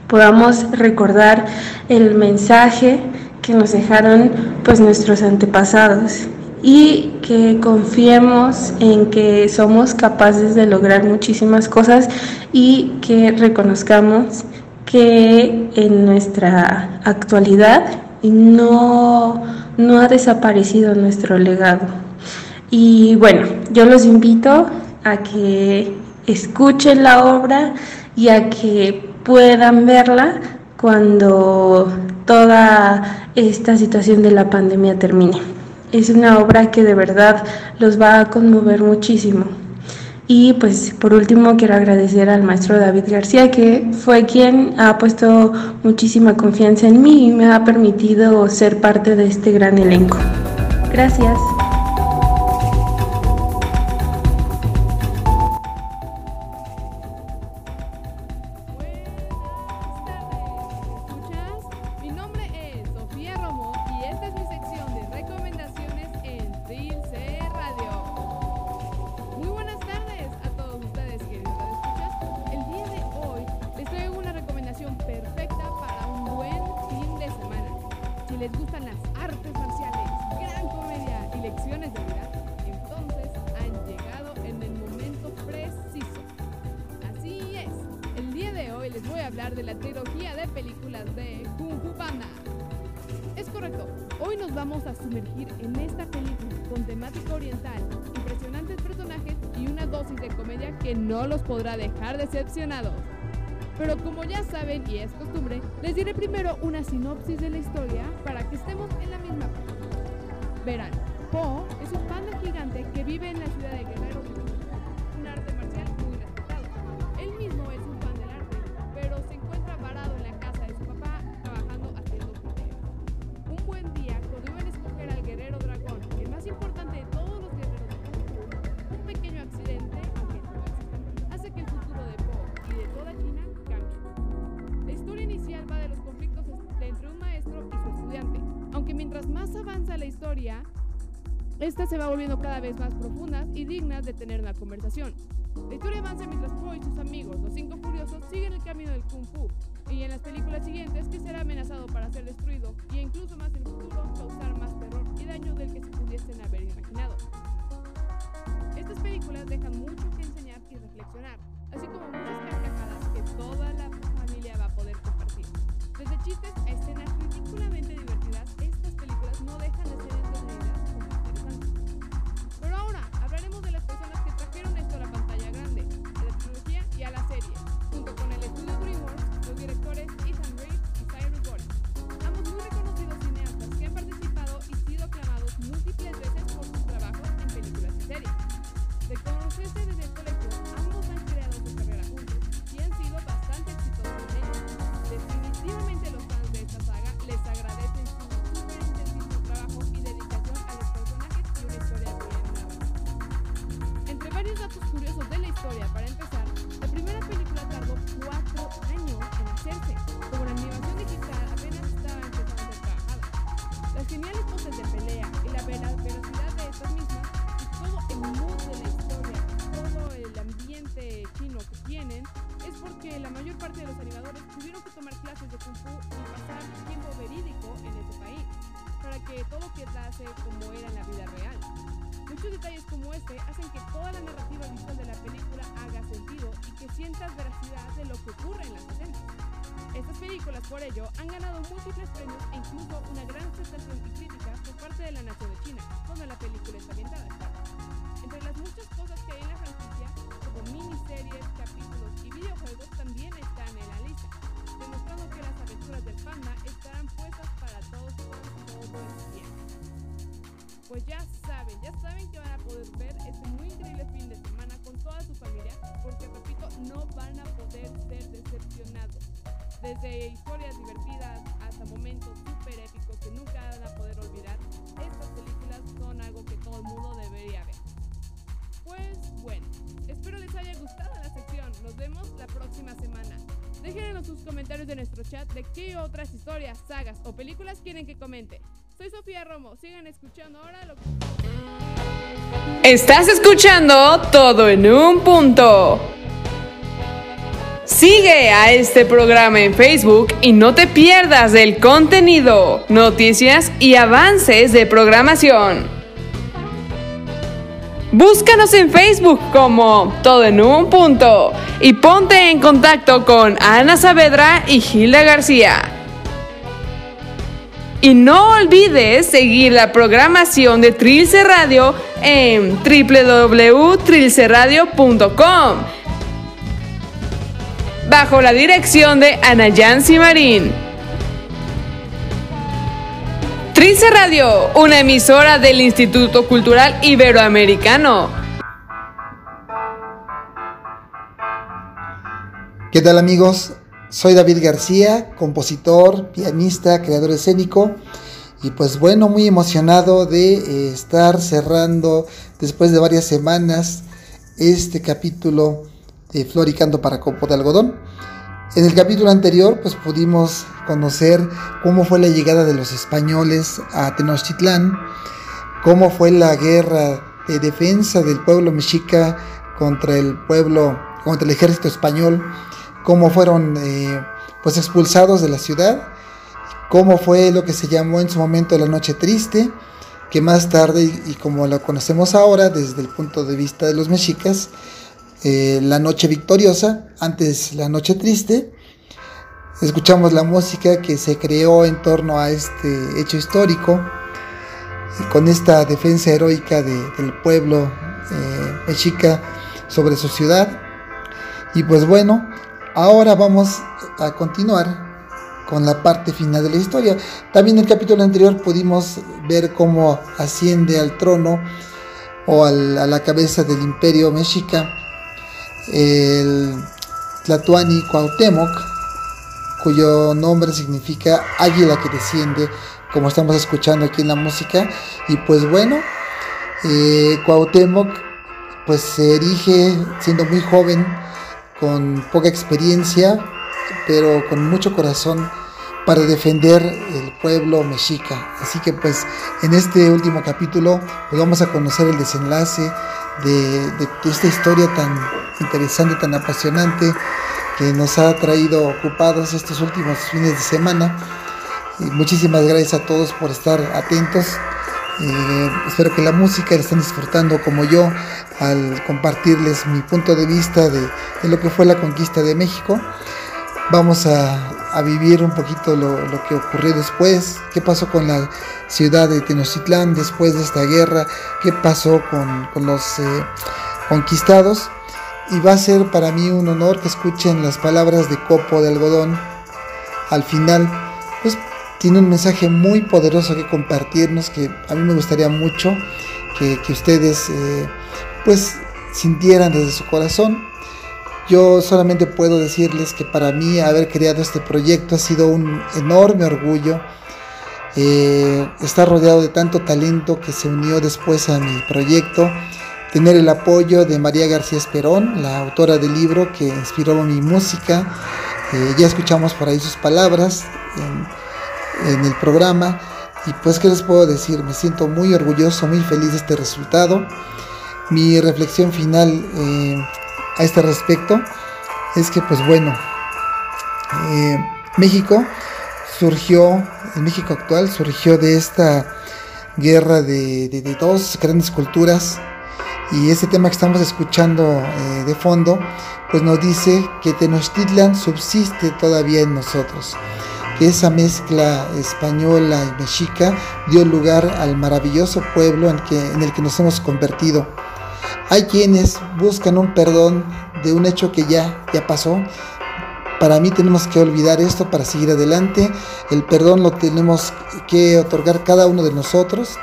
podamos recordar el mensaje que nos dejaron pues nuestros antepasados y que confiemos en que somos capaces de lograr muchísimas cosas y que reconozcamos que en nuestra actualidad no, no ha desaparecido nuestro legado. Y bueno, yo los invito a que escuchen la obra y a que puedan verla cuando toda esta situación de la pandemia termine. Es una obra que de verdad los va a conmover muchísimo. Y pues por último quiero agradecer al maestro David García que fue quien ha puesto muchísima confianza en mí y me ha permitido ser parte de este gran elenco. Gracias. Conversación. La historia avanza mientras Po y sus amigos, los cinco furiosos, siguen el camino del Kung Fu, y en las películas siguientes que será amenazado para ser destruido e incluso más en el futuro causar más terror y daño del que se pudiesen haber imaginado. Estas películas dejan mucho que enseñar y reflexionar, así como muchas carcajadas que toda la familia va a poder compartir. Desde chistes a escenas ridículamente divertidas, estas películas no dejan de a la serie, junto con el estudio DreamWorks, los directores Ethan Reed y Cyrus Gordon. Ambos muy reconocidos cineastas que han participado y sido aclamados múltiples veces por sus trabajos en películas y series. De conocerse desde clases de Kung Fu y pasar tiempo verídico en ese país, para que todo quedase como era en la vida real. Muchos detalles como este hacen que toda la narrativa visual de la película haga sentido y que sientas veracidad de lo que ocurre en las escenas. Estas películas, por ello, han ganado múltiples premios e incluso una gran aceptación y crítica por parte de la nación de China, donde la película está ambientada. Entre las muchas cosas que hay en la franquicia, como miniseries, capítulos y videojuegos, también lista, demostrando que las aventuras del panda estarán puestas para todos todo el tiempo. Pues ya saben, ya saben que van a poder ver este muy increíble fin de semana con toda su familia, porque repito, no van a poder ser decepcionados. Desde historias divertidas hasta momentos súper épicos que nunca van a poder olvidar, estas películas son algo que todo el mundo debería ver. Pues bueno, espero les haya gustado la sección. Nos vemos la próxima semana. Déjenos sus comentarios en nuestro chat de qué otras historias, sagas o películas quieren que comente. Soy Sofía Romo. Sigan escuchando ahora lo que... Estás escuchando todo en un punto. Sigue a este programa en Facebook y no te pierdas del contenido, noticias y avances de programación. Búscanos en Facebook como Todo en un punto y ponte en contacto con Ana Saavedra y Gilda García. Y no olvides seguir la programación de Trilce Radio en www.trilceradio.com bajo la dirección de Ana Yancy Marín. Trilce Radio, una emisora del Instituto Cultural Iberoamericano. ¿Qué tal amigos? Soy David García, compositor, pianista, creador escénico y pues bueno, muy emocionado de eh, estar cerrando después de varias semanas este capítulo de Floricando para Copo de Algodón. En el capítulo anterior pues pudimos conocer cómo fue la llegada de los españoles a Tenochtitlán, cómo fue la guerra de defensa del pueblo mexica contra el pueblo, contra el ejército español, cómo fueron eh, pues expulsados de la ciudad, cómo fue lo que se llamó en su momento la noche triste, que más tarde y como la conocemos ahora desde el punto de vista de los mexicas, eh, la noche victoriosa, antes la noche triste. Escuchamos la música que se creó en torno a este hecho histórico, con esta defensa heroica del pueblo eh, mexica sobre su ciudad. Y pues bueno, ahora vamos a continuar con la parte final de la historia. También en el capítulo anterior pudimos ver cómo asciende al trono o a la cabeza del imperio mexica el Tlatuani Cuauhtémoc, cuyo nombre significa águila que desciende, como estamos escuchando aquí en la música. Y pues bueno, eh, Cuauhtémoc pues se erige siendo muy joven, con poca experiencia, pero con mucho corazón para defender el pueblo mexica. Así que pues en este último capítulo pues, vamos a conocer el desenlace de, esta historia tan interesante, tan apasionante que nos ha traído ocupados estos últimos fines de semana. Y muchísimas gracias a todos por estar atentos. Eh, espero que la música la estén disfrutando como yo al compartirles mi punto de vista de lo que fue la conquista de México. Vamos a, a vivir un poquito lo, lo, que ocurrió después, qué pasó con la ciudad de Tenochtitlán después de esta guerra, qué pasó con, con los eh, conquistados. Y va a ser para mí un honor que escuchen las palabras de Copo de Algodón. Al final, pues tiene un mensaje muy poderoso que compartirnos que a mí me gustaría mucho que, que ustedes eh, pues sintieran desde su corazón. Yo solamente puedo decirles que para mí haber creado este proyecto ha sido un enorme orgullo. Eh, estar rodeado de tanto talento que se unió después a mi proyecto. Tener el apoyo de María García Esperón, la autora del libro que inspiró mi música. Eh, ya escuchamos por ahí sus palabras en, el programa. Y pues, ¿qué les puedo decir? Me siento muy orgulloso, muy feliz de este resultado. Mi reflexión final... Eh, a este respecto es que pues bueno, Eh, México surgió, el México actual surgió de esta guerra de, dos grandes culturas y este tema que estamos escuchando eh, de fondo pues nos dice que Tenochtitlan subsiste todavía en nosotros que esa mezcla española y mexica dio lugar al maravilloso pueblo en, que, en el que nos hemos convertido. Hay quienes buscan un perdón de un hecho que ya, ya pasó. Para mí tenemos que olvidar esto para seguir adelante. El perdón lo tenemos que otorgar cada uno de nosotros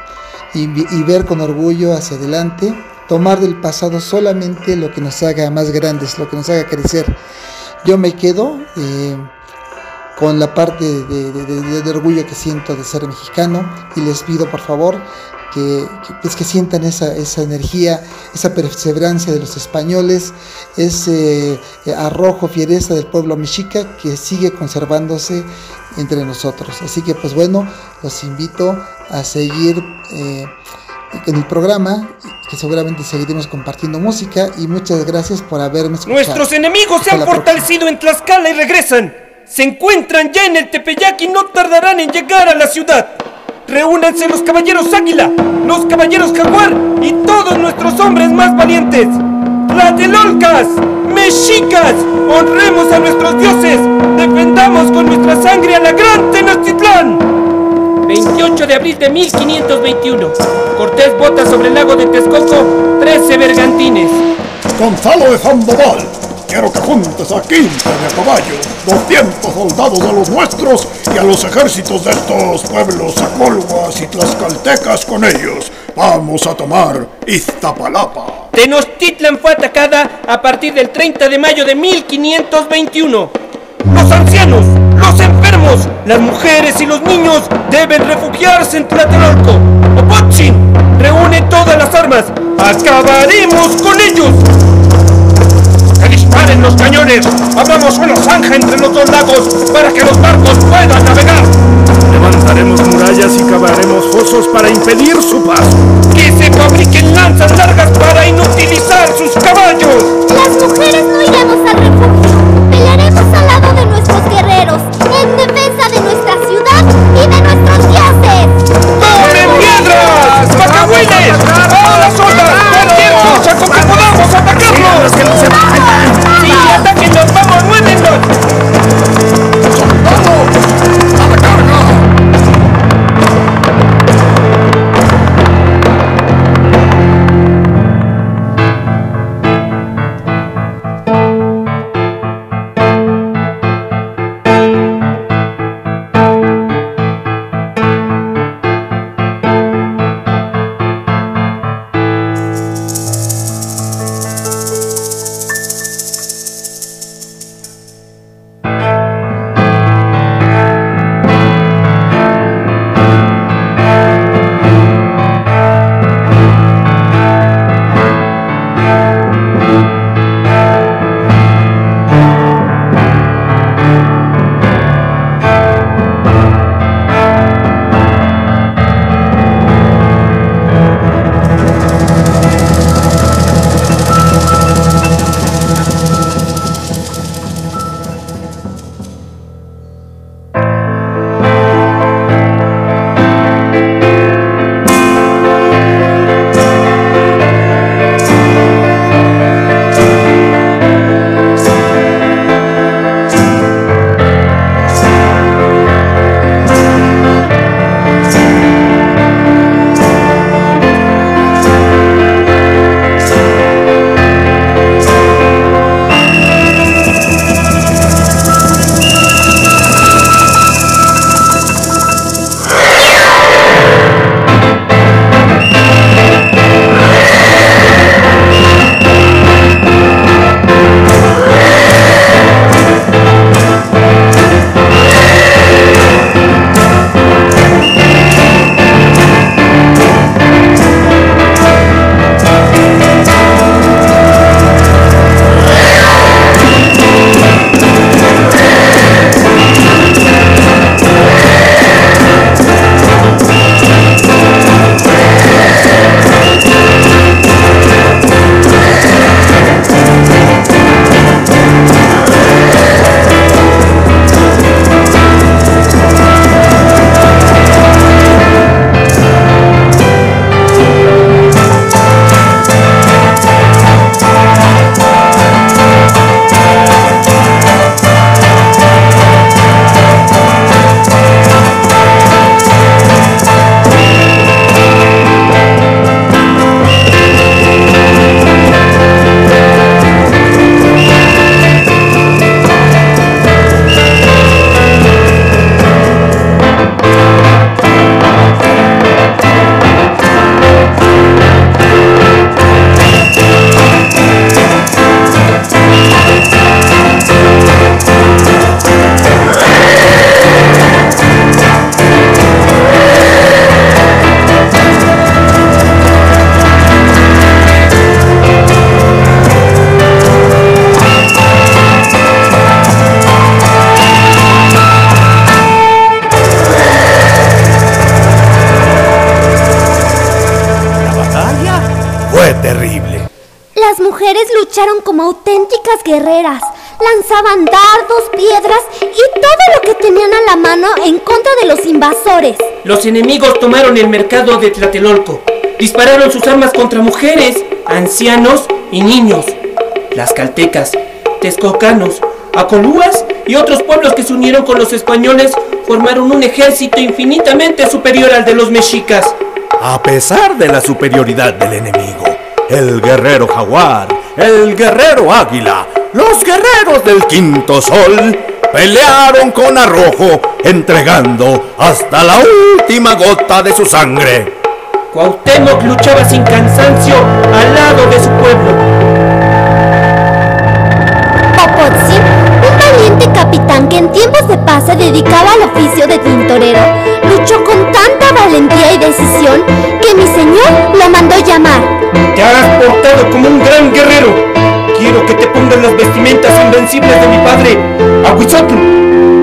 y, ver con orgullo hacia adelante. Tomar del pasado solamente lo que nos haga más grandes, lo que nos haga crecer. Yo me quedo eh, con la parte de, orgullo que siento de ser mexicano y les pido por favor que, pues, que sientan esa, esa, energía, esa perseverancia de los españoles, ese eh, arrojo, fiereza del pueblo mexica que sigue conservándose entre nosotros. Así que pues bueno, los invito a seguir eh, en el programa, que seguramente seguiremos compartiendo música y muchas gracias por haberme escuchado. Nuestros enemigos se han fortalecido en Tlaxcala y regresan se encuentran ya en el Tepeyac y no tardarán en llegar a la ciudad. Reúnanse los caballeros águila, los caballeros jaguar y todos nuestros hombres más valientes. Tlatelolcas, mexicas, honremos a nuestros dioses, defendamos con nuestra sangre a la gran Tenochtitlán. 28 de abril de 1521. Cortés bota sobre el lago de Texcoco 13 bergantines. Gonzalo de Sandoval, Quiero que juntes a 15 de caballo, 200 soldados de los nuestros y a los ejércitos de estos pueblos acolhuas y tlaxcaltecas con ellos. Vamos a tomar Iztapalapa. Tenochtitlan fue atacada a partir del 30 de mayo de 1521. Los ancianos, los enfermos, las mujeres y los niños deben refugiarse en Tlatelolco. Opochin, reúne todas las armas. Acabaremos con ellos disparen los cañones. Abramos una zanja entre los dos lagos para que los barcos puedan navegar. Levantaremos murallas y cavaremos fosos para impedir su paso. Que se fabriquen lanzas largas para inutilizar sus caballos. Las mujeres no iremos al refugio. Pelearemos al lado de nuestros guerreros, en defensa de nuestra ciudad y de nuestros dioses. ¡Tomen piedras! ¡Macahuines! ¡A las ondas! ¡Cualquier cosa con que podamos atacarlos! Guerreras. Lanzaban dardos, piedras y todo lo que tenían a la mano en contra de los invasores. Los enemigos tomaron el mercado de Tlatelolco. Dispararon sus armas contra mujeres, ancianos y niños. Las caltecas, texcocanos, acolúas y otros pueblos que se unieron con los españoles formaron un ejército infinitamente superior al de los mexicas. A pesar de la superioridad del enemigo, el guerrero jaguar, el guerrero águila, los guerreros del quinto sol pelearon con arrojo, entregando hasta la última gota de su sangre. Cuauhtémoc luchaba sin cansancio al lado de su pueblo. Popotzin, un valiente capitán que en tiempos de paz se dedicaba al oficio de tintorero, luchó con tanta valentía y decisión que mi señor lo mandó llamar. Te has portado como un gran guerrero. Quiero que te pongas las vestimentas invencibles de mi padre, Aguizotl.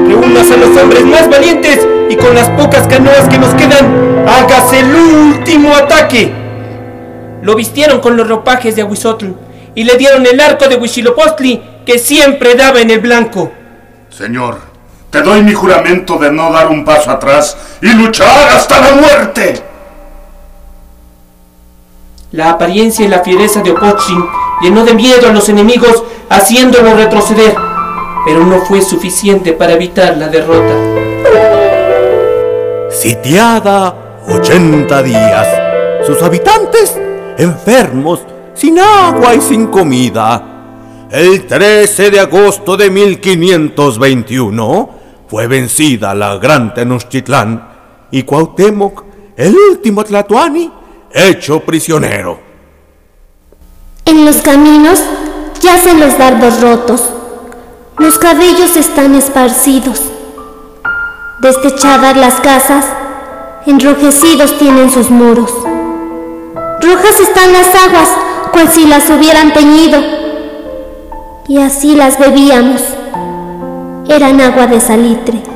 Reúnas a los hombres más valientes y con las pocas canoas que nos quedan, hagas el último ataque. Lo vistieron con los ropajes de Aguizotl y le dieron el arco de Huichilopostli que siempre daba en el blanco. Señor, te doy mi juramento de no dar un paso atrás y luchar hasta la muerte. La apariencia y la fiereza de Opotzin llenó de miedo a los enemigos, haciéndolos retroceder, pero no fue suficiente para evitar la derrota. Sitiada 80 días, sus habitantes enfermos, sin agua y sin comida. El 13 de agosto de 1521 fue vencida la gran Tenochtitlán y Cuauhtémoc, el último Tlatoani, hecho prisionero. En los caminos yacen los dardos rotos. Los cabellos están esparcidos. Destechadas las casas, enrojecidos tienen sus muros. Rojas están las aguas, cual si las hubieran teñido. Y así las bebíamos. Eran agua de salitre.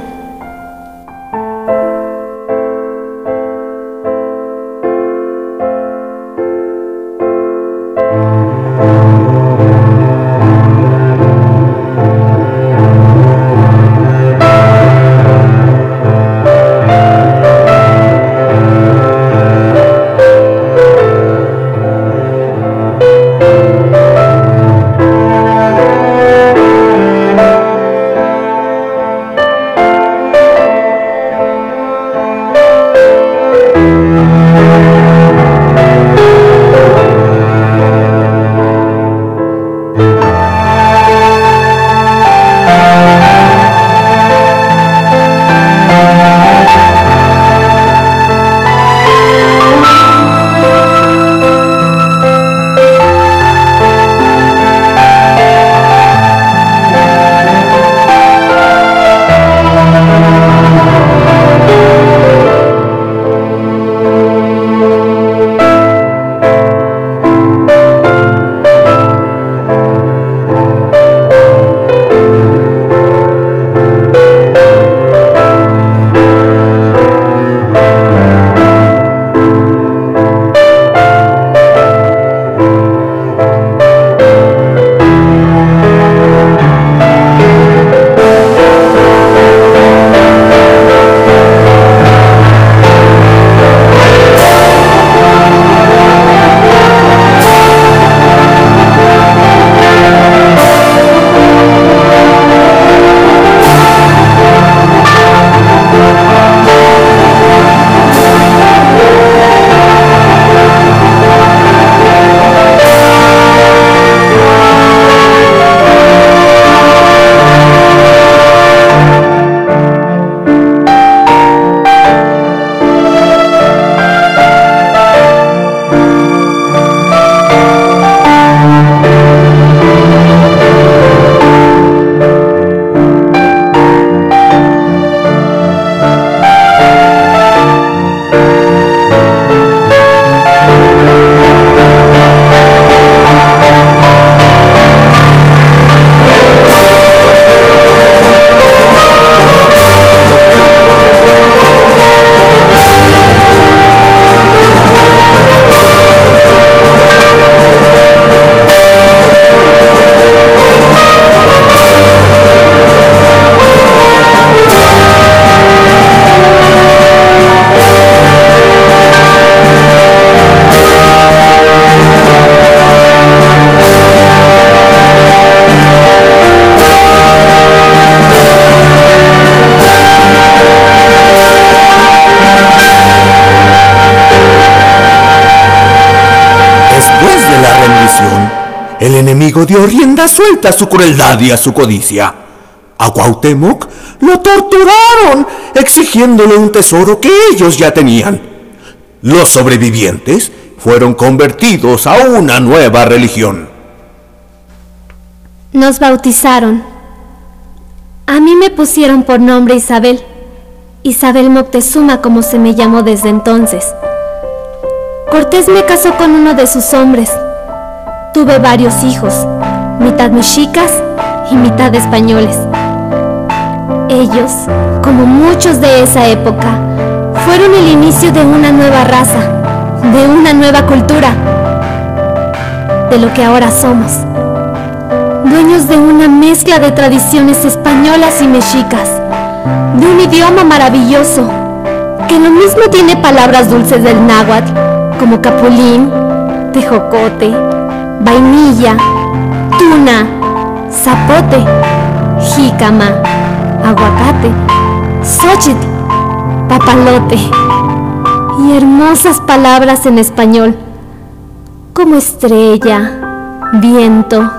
A su crueldad y a su codicia. A Cuauhtémoc lo torturaron, exigiéndole un tesoro que ellos ya tenían. Los sobrevivientes fueron convertidos a una nueva religión. Nos bautizaron. A mí me pusieron por nombre Isabel. Isabel Moctezuma como se me llamó desde entonces. Cortés me casó con uno de sus hombres. Tuve varios hijos, mitad mexicas y mitad españoles. Ellos, como muchos de esa época, fueron el inicio de una nueva raza, de una nueva cultura, de lo que ahora somos. Dueños de una mezcla de tradiciones españolas y mexicas, de un idioma maravilloso, que lo mismo tiene palabras dulces del náhuatl, como capulín, tejocote, vainilla, tuna, zapote, jícama, aguacate, xochitl, papalote y hermosas palabras en español como estrella, viento,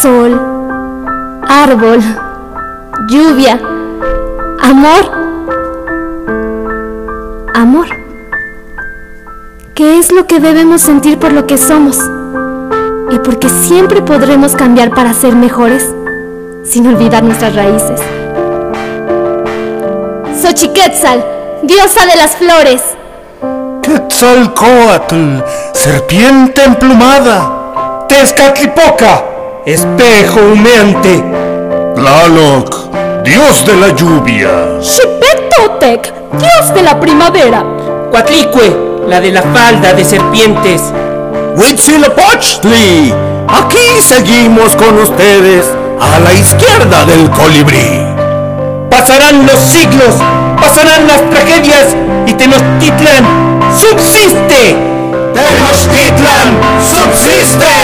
sol, árbol, lluvia, amor, amor. ¿Qué es lo que debemos sentir por lo que somos? Porque siempre podremos cambiar para ser mejores, sin olvidar nuestras raíces. Xochiquetzal, diosa de las flores. Quetzalcoatl, serpiente emplumada. Tezcatlipoca, espejo humeante. Tlaloc, dios de la lluvia. Xipetotec, dios de la primavera. Cuatlicue, la de la falda de serpientes. Huitzilopochtli, aquí seguimos con ustedes a la izquierda del colibrí. Pasarán los siglos, pasarán las tragedias y Tenochtitlan subsiste. Tenochtitlan subsiste.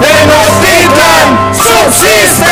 Tenochtitlan subsiste.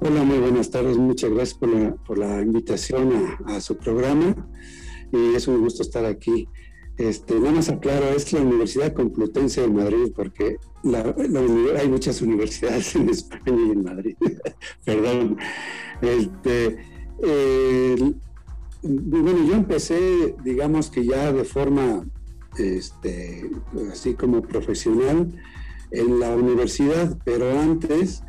Hola, muy buenas tardes. Muchas gracias por la, por la invitación a, su programa y es un gusto estar aquí. Este, nada más aclaro, es la Universidad Complutense de Madrid porque hay muchas universidades en España y en Madrid. Perdón. Este, bueno, yo empecé, digamos que ya de forma este, así como profesional en la universidad, pero antes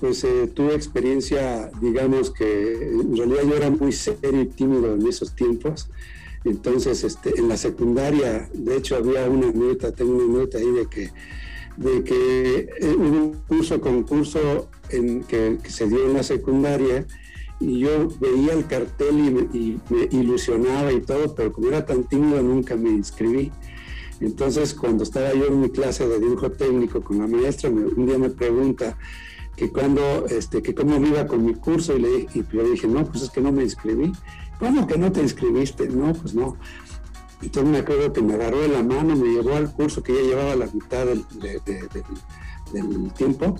pues eh, tuve experiencia, digamos que en realidad yo era muy serio y tímido en esos tiempos. Entonces, este, en la secundaria, de hecho, había una anécdota, tengo una anécdota ahí de que, de que eh, hubo un curso, concurso en, que, se dio en la secundaria y yo veía el cartel y me, ilusionaba y todo, pero como era tan tímido nunca me inscribí. Entonces, cuando estaba yo en mi clase de dibujo técnico con la maestra, un día me pregunta, que cuando, este, que cómo iba con mi curso y le, y le dije, no, pues es que no me inscribí. ¿Cómo que no te inscribiste? No, pues no. Entonces me acuerdo que me agarró de la mano, me llevó al curso que ya llevaba la mitad del tiempo,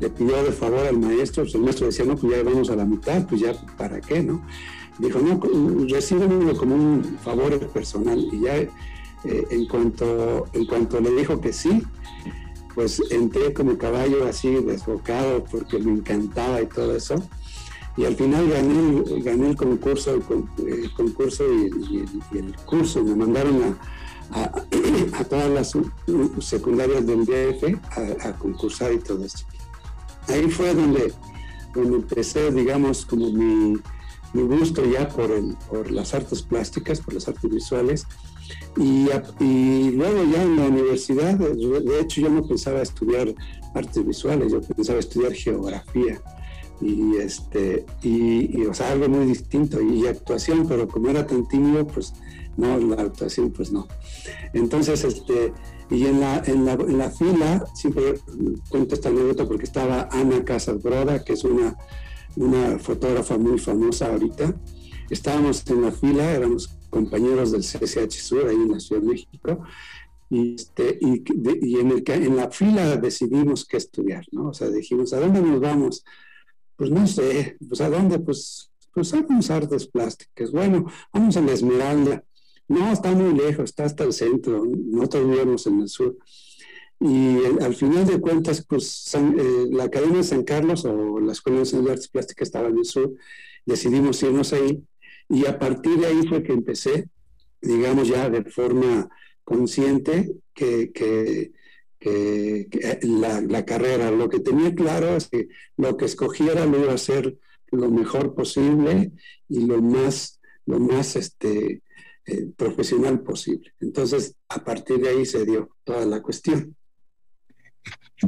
le pidió de favor al maestro, pues el maestro decía, no, pues ya vamos a la mitad, pues ya, ¿para qué, no? Dijo, no, recibe como un favor personal. Y ya eh, en, cuanto, en cuanto le dijo que sí, pues entré como caballo así desbocado porque me encantaba y todo eso. Y al final gané, gané el concurso, el, concurso y, el, curso. Me mandaron a, a, todas las secundarias del DF a, concursar y todo eso. Ahí fue donde, donde empecé, digamos, como mi, mi gusto ya por, el, por las artes plásticas, por las artes visuales. Y, y, luego ya en la universidad, de hecho yo no pensaba estudiar artes visuales, yo pensaba estudiar geografía y este y, o sea algo muy distinto y, actuación pero como era tan tímido pues no la actuación pues no entonces este y en la, en la, en la fila siempre cuento esta anécdota porque estaba Ana Casas Broda que es una una fotógrafa muy famosa ahorita. Estábamos en la fila, éramos compañeros del CCH Sur, ahí en la Ciudad de México, y, este, y, y en, el, en la fila decidimos qué estudiar, ¿no? O sea, dijimos, ¿a dónde nos vamos? Pues no sé, pues ¿a dónde? Pues, pues vamos artes plásticas. Bueno, vamos a la Esmeralda. No, está muy lejos, está hasta el centro, nosotros vivíamos en el sur. Y al final de cuentas, pues eh, la Academia de San Carlos o la Escuela Nacional de Artes Plásticas estaba en el sur, decidimos irnos ahí y a partir de ahí fue que empecé, digamos ya de forma consciente, que, que, que, la, la, carrera. Lo que tenía claro es que lo que escogiera lo iba a hacer lo mejor posible y lo más, lo más este, eh, profesional posible. Entonces, a partir de ahí se dio toda la cuestión.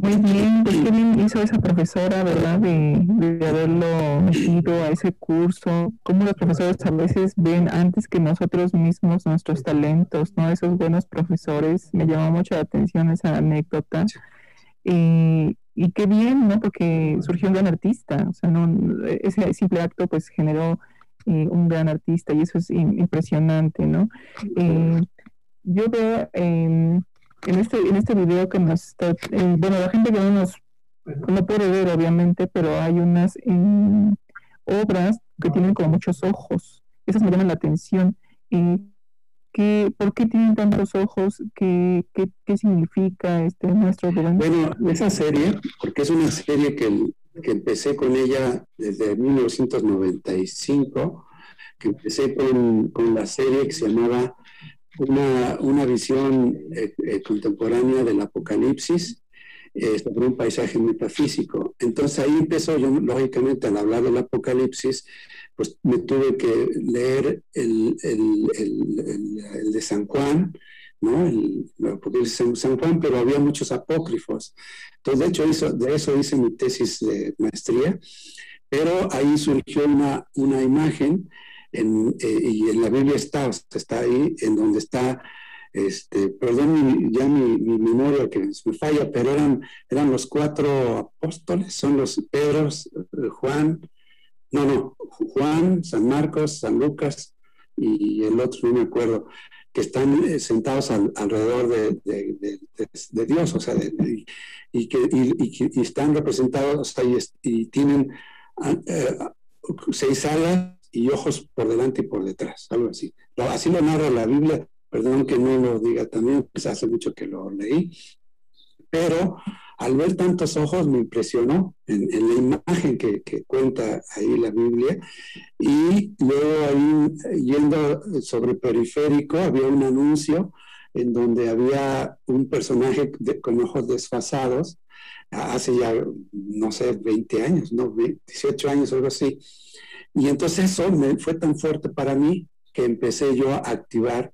Muy bien, pues qué bien hizo esa profesora, ¿verdad? De, de, haberlo metido a ese curso. Cómo los profesores a veces ven antes que nosotros mismos nuestros talentos, ¿no? Esos buenos profesores. Me llamó mucho la atención esa anécdota. y qué bien, ¿no? Porque surgió un gran artista. O sea, no, ese simple acto pues generó eh, un gran artista y eso es impresionante, ¿no? Eh, yo veo en este, en este video que nos está, eh, bueno, la gente que no nos no puede ver obviamente, pero hay unas eh, obras que tienen como muchos ojos. Esas me llaman la atención. ¿qué, ¿Por qué tienen tantos ojos? ¿Qué, qué, qué significa este nuestro Bueno, esa serie, porque es una serie que, que empecé con ella desde 1995, que empecé con, con la serie que se llamaba una, una visión eh, eh, contemporánea del apocalipsis eh, sobre un paisaje metafísico. Entonces ahí empezó, yo lógicamente al hablar del apocalipsis, pues me tuve que leer el, el, el, de San Juan, ¿no? El, San, San Juan, pero había muchos apócrifos. Entonces, de hecho, hizo, de eso hice mi tesis de maestría, pero ahí surgió una, una imagen en, eh, y en la Biblia está, está ahí, en donde está, este, perdón ya mi, memoria que me falla, pero eran, eran los cuatro apóstoles, son los Pedro, Juan, no, no, Juan, San Marcos, San Lucas y el otro, no me acuerdo, que están eh, sentados alrededor de, de, Dios, o sea, y, que, y, están representados y, tienen seis alas y ojos por delante y por detrás, algo así. Así lo narra la Biblia, perdón que no lo diga también, pues hace mucho que lo leí, pero al ver tantos ojos me impresionó en, la imagen que, cuenta ahí la Biblia. Y luego yendo sobre periférico había un anuncio en donde había un personaje con ojos desfasados hace ya, no sé, 20 años, no, 18 años, algo así, y entonces eso me, fue tan fuerte para mí que empecé yo a activar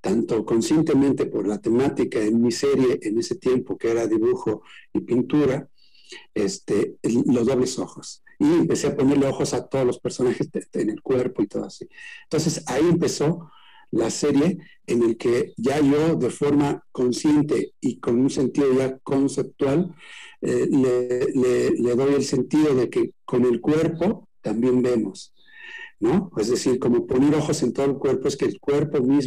tanto conscientemente por la temática en mi serie en ese tiempo que era dibujo y pintura, este, los dobles ojos. Y empecé a ponerle ojos a todos los personajes en el cuerpo y todo así. Entonces ahí empezó la serie en el que ya yo de forma consciente y con un sentido ya conceptual eh, le, doy el sentido de que con el cuerpo también vemos, ¿no? Es decir, como poner ojos en todo el cuerpo es que el cuerpo mismo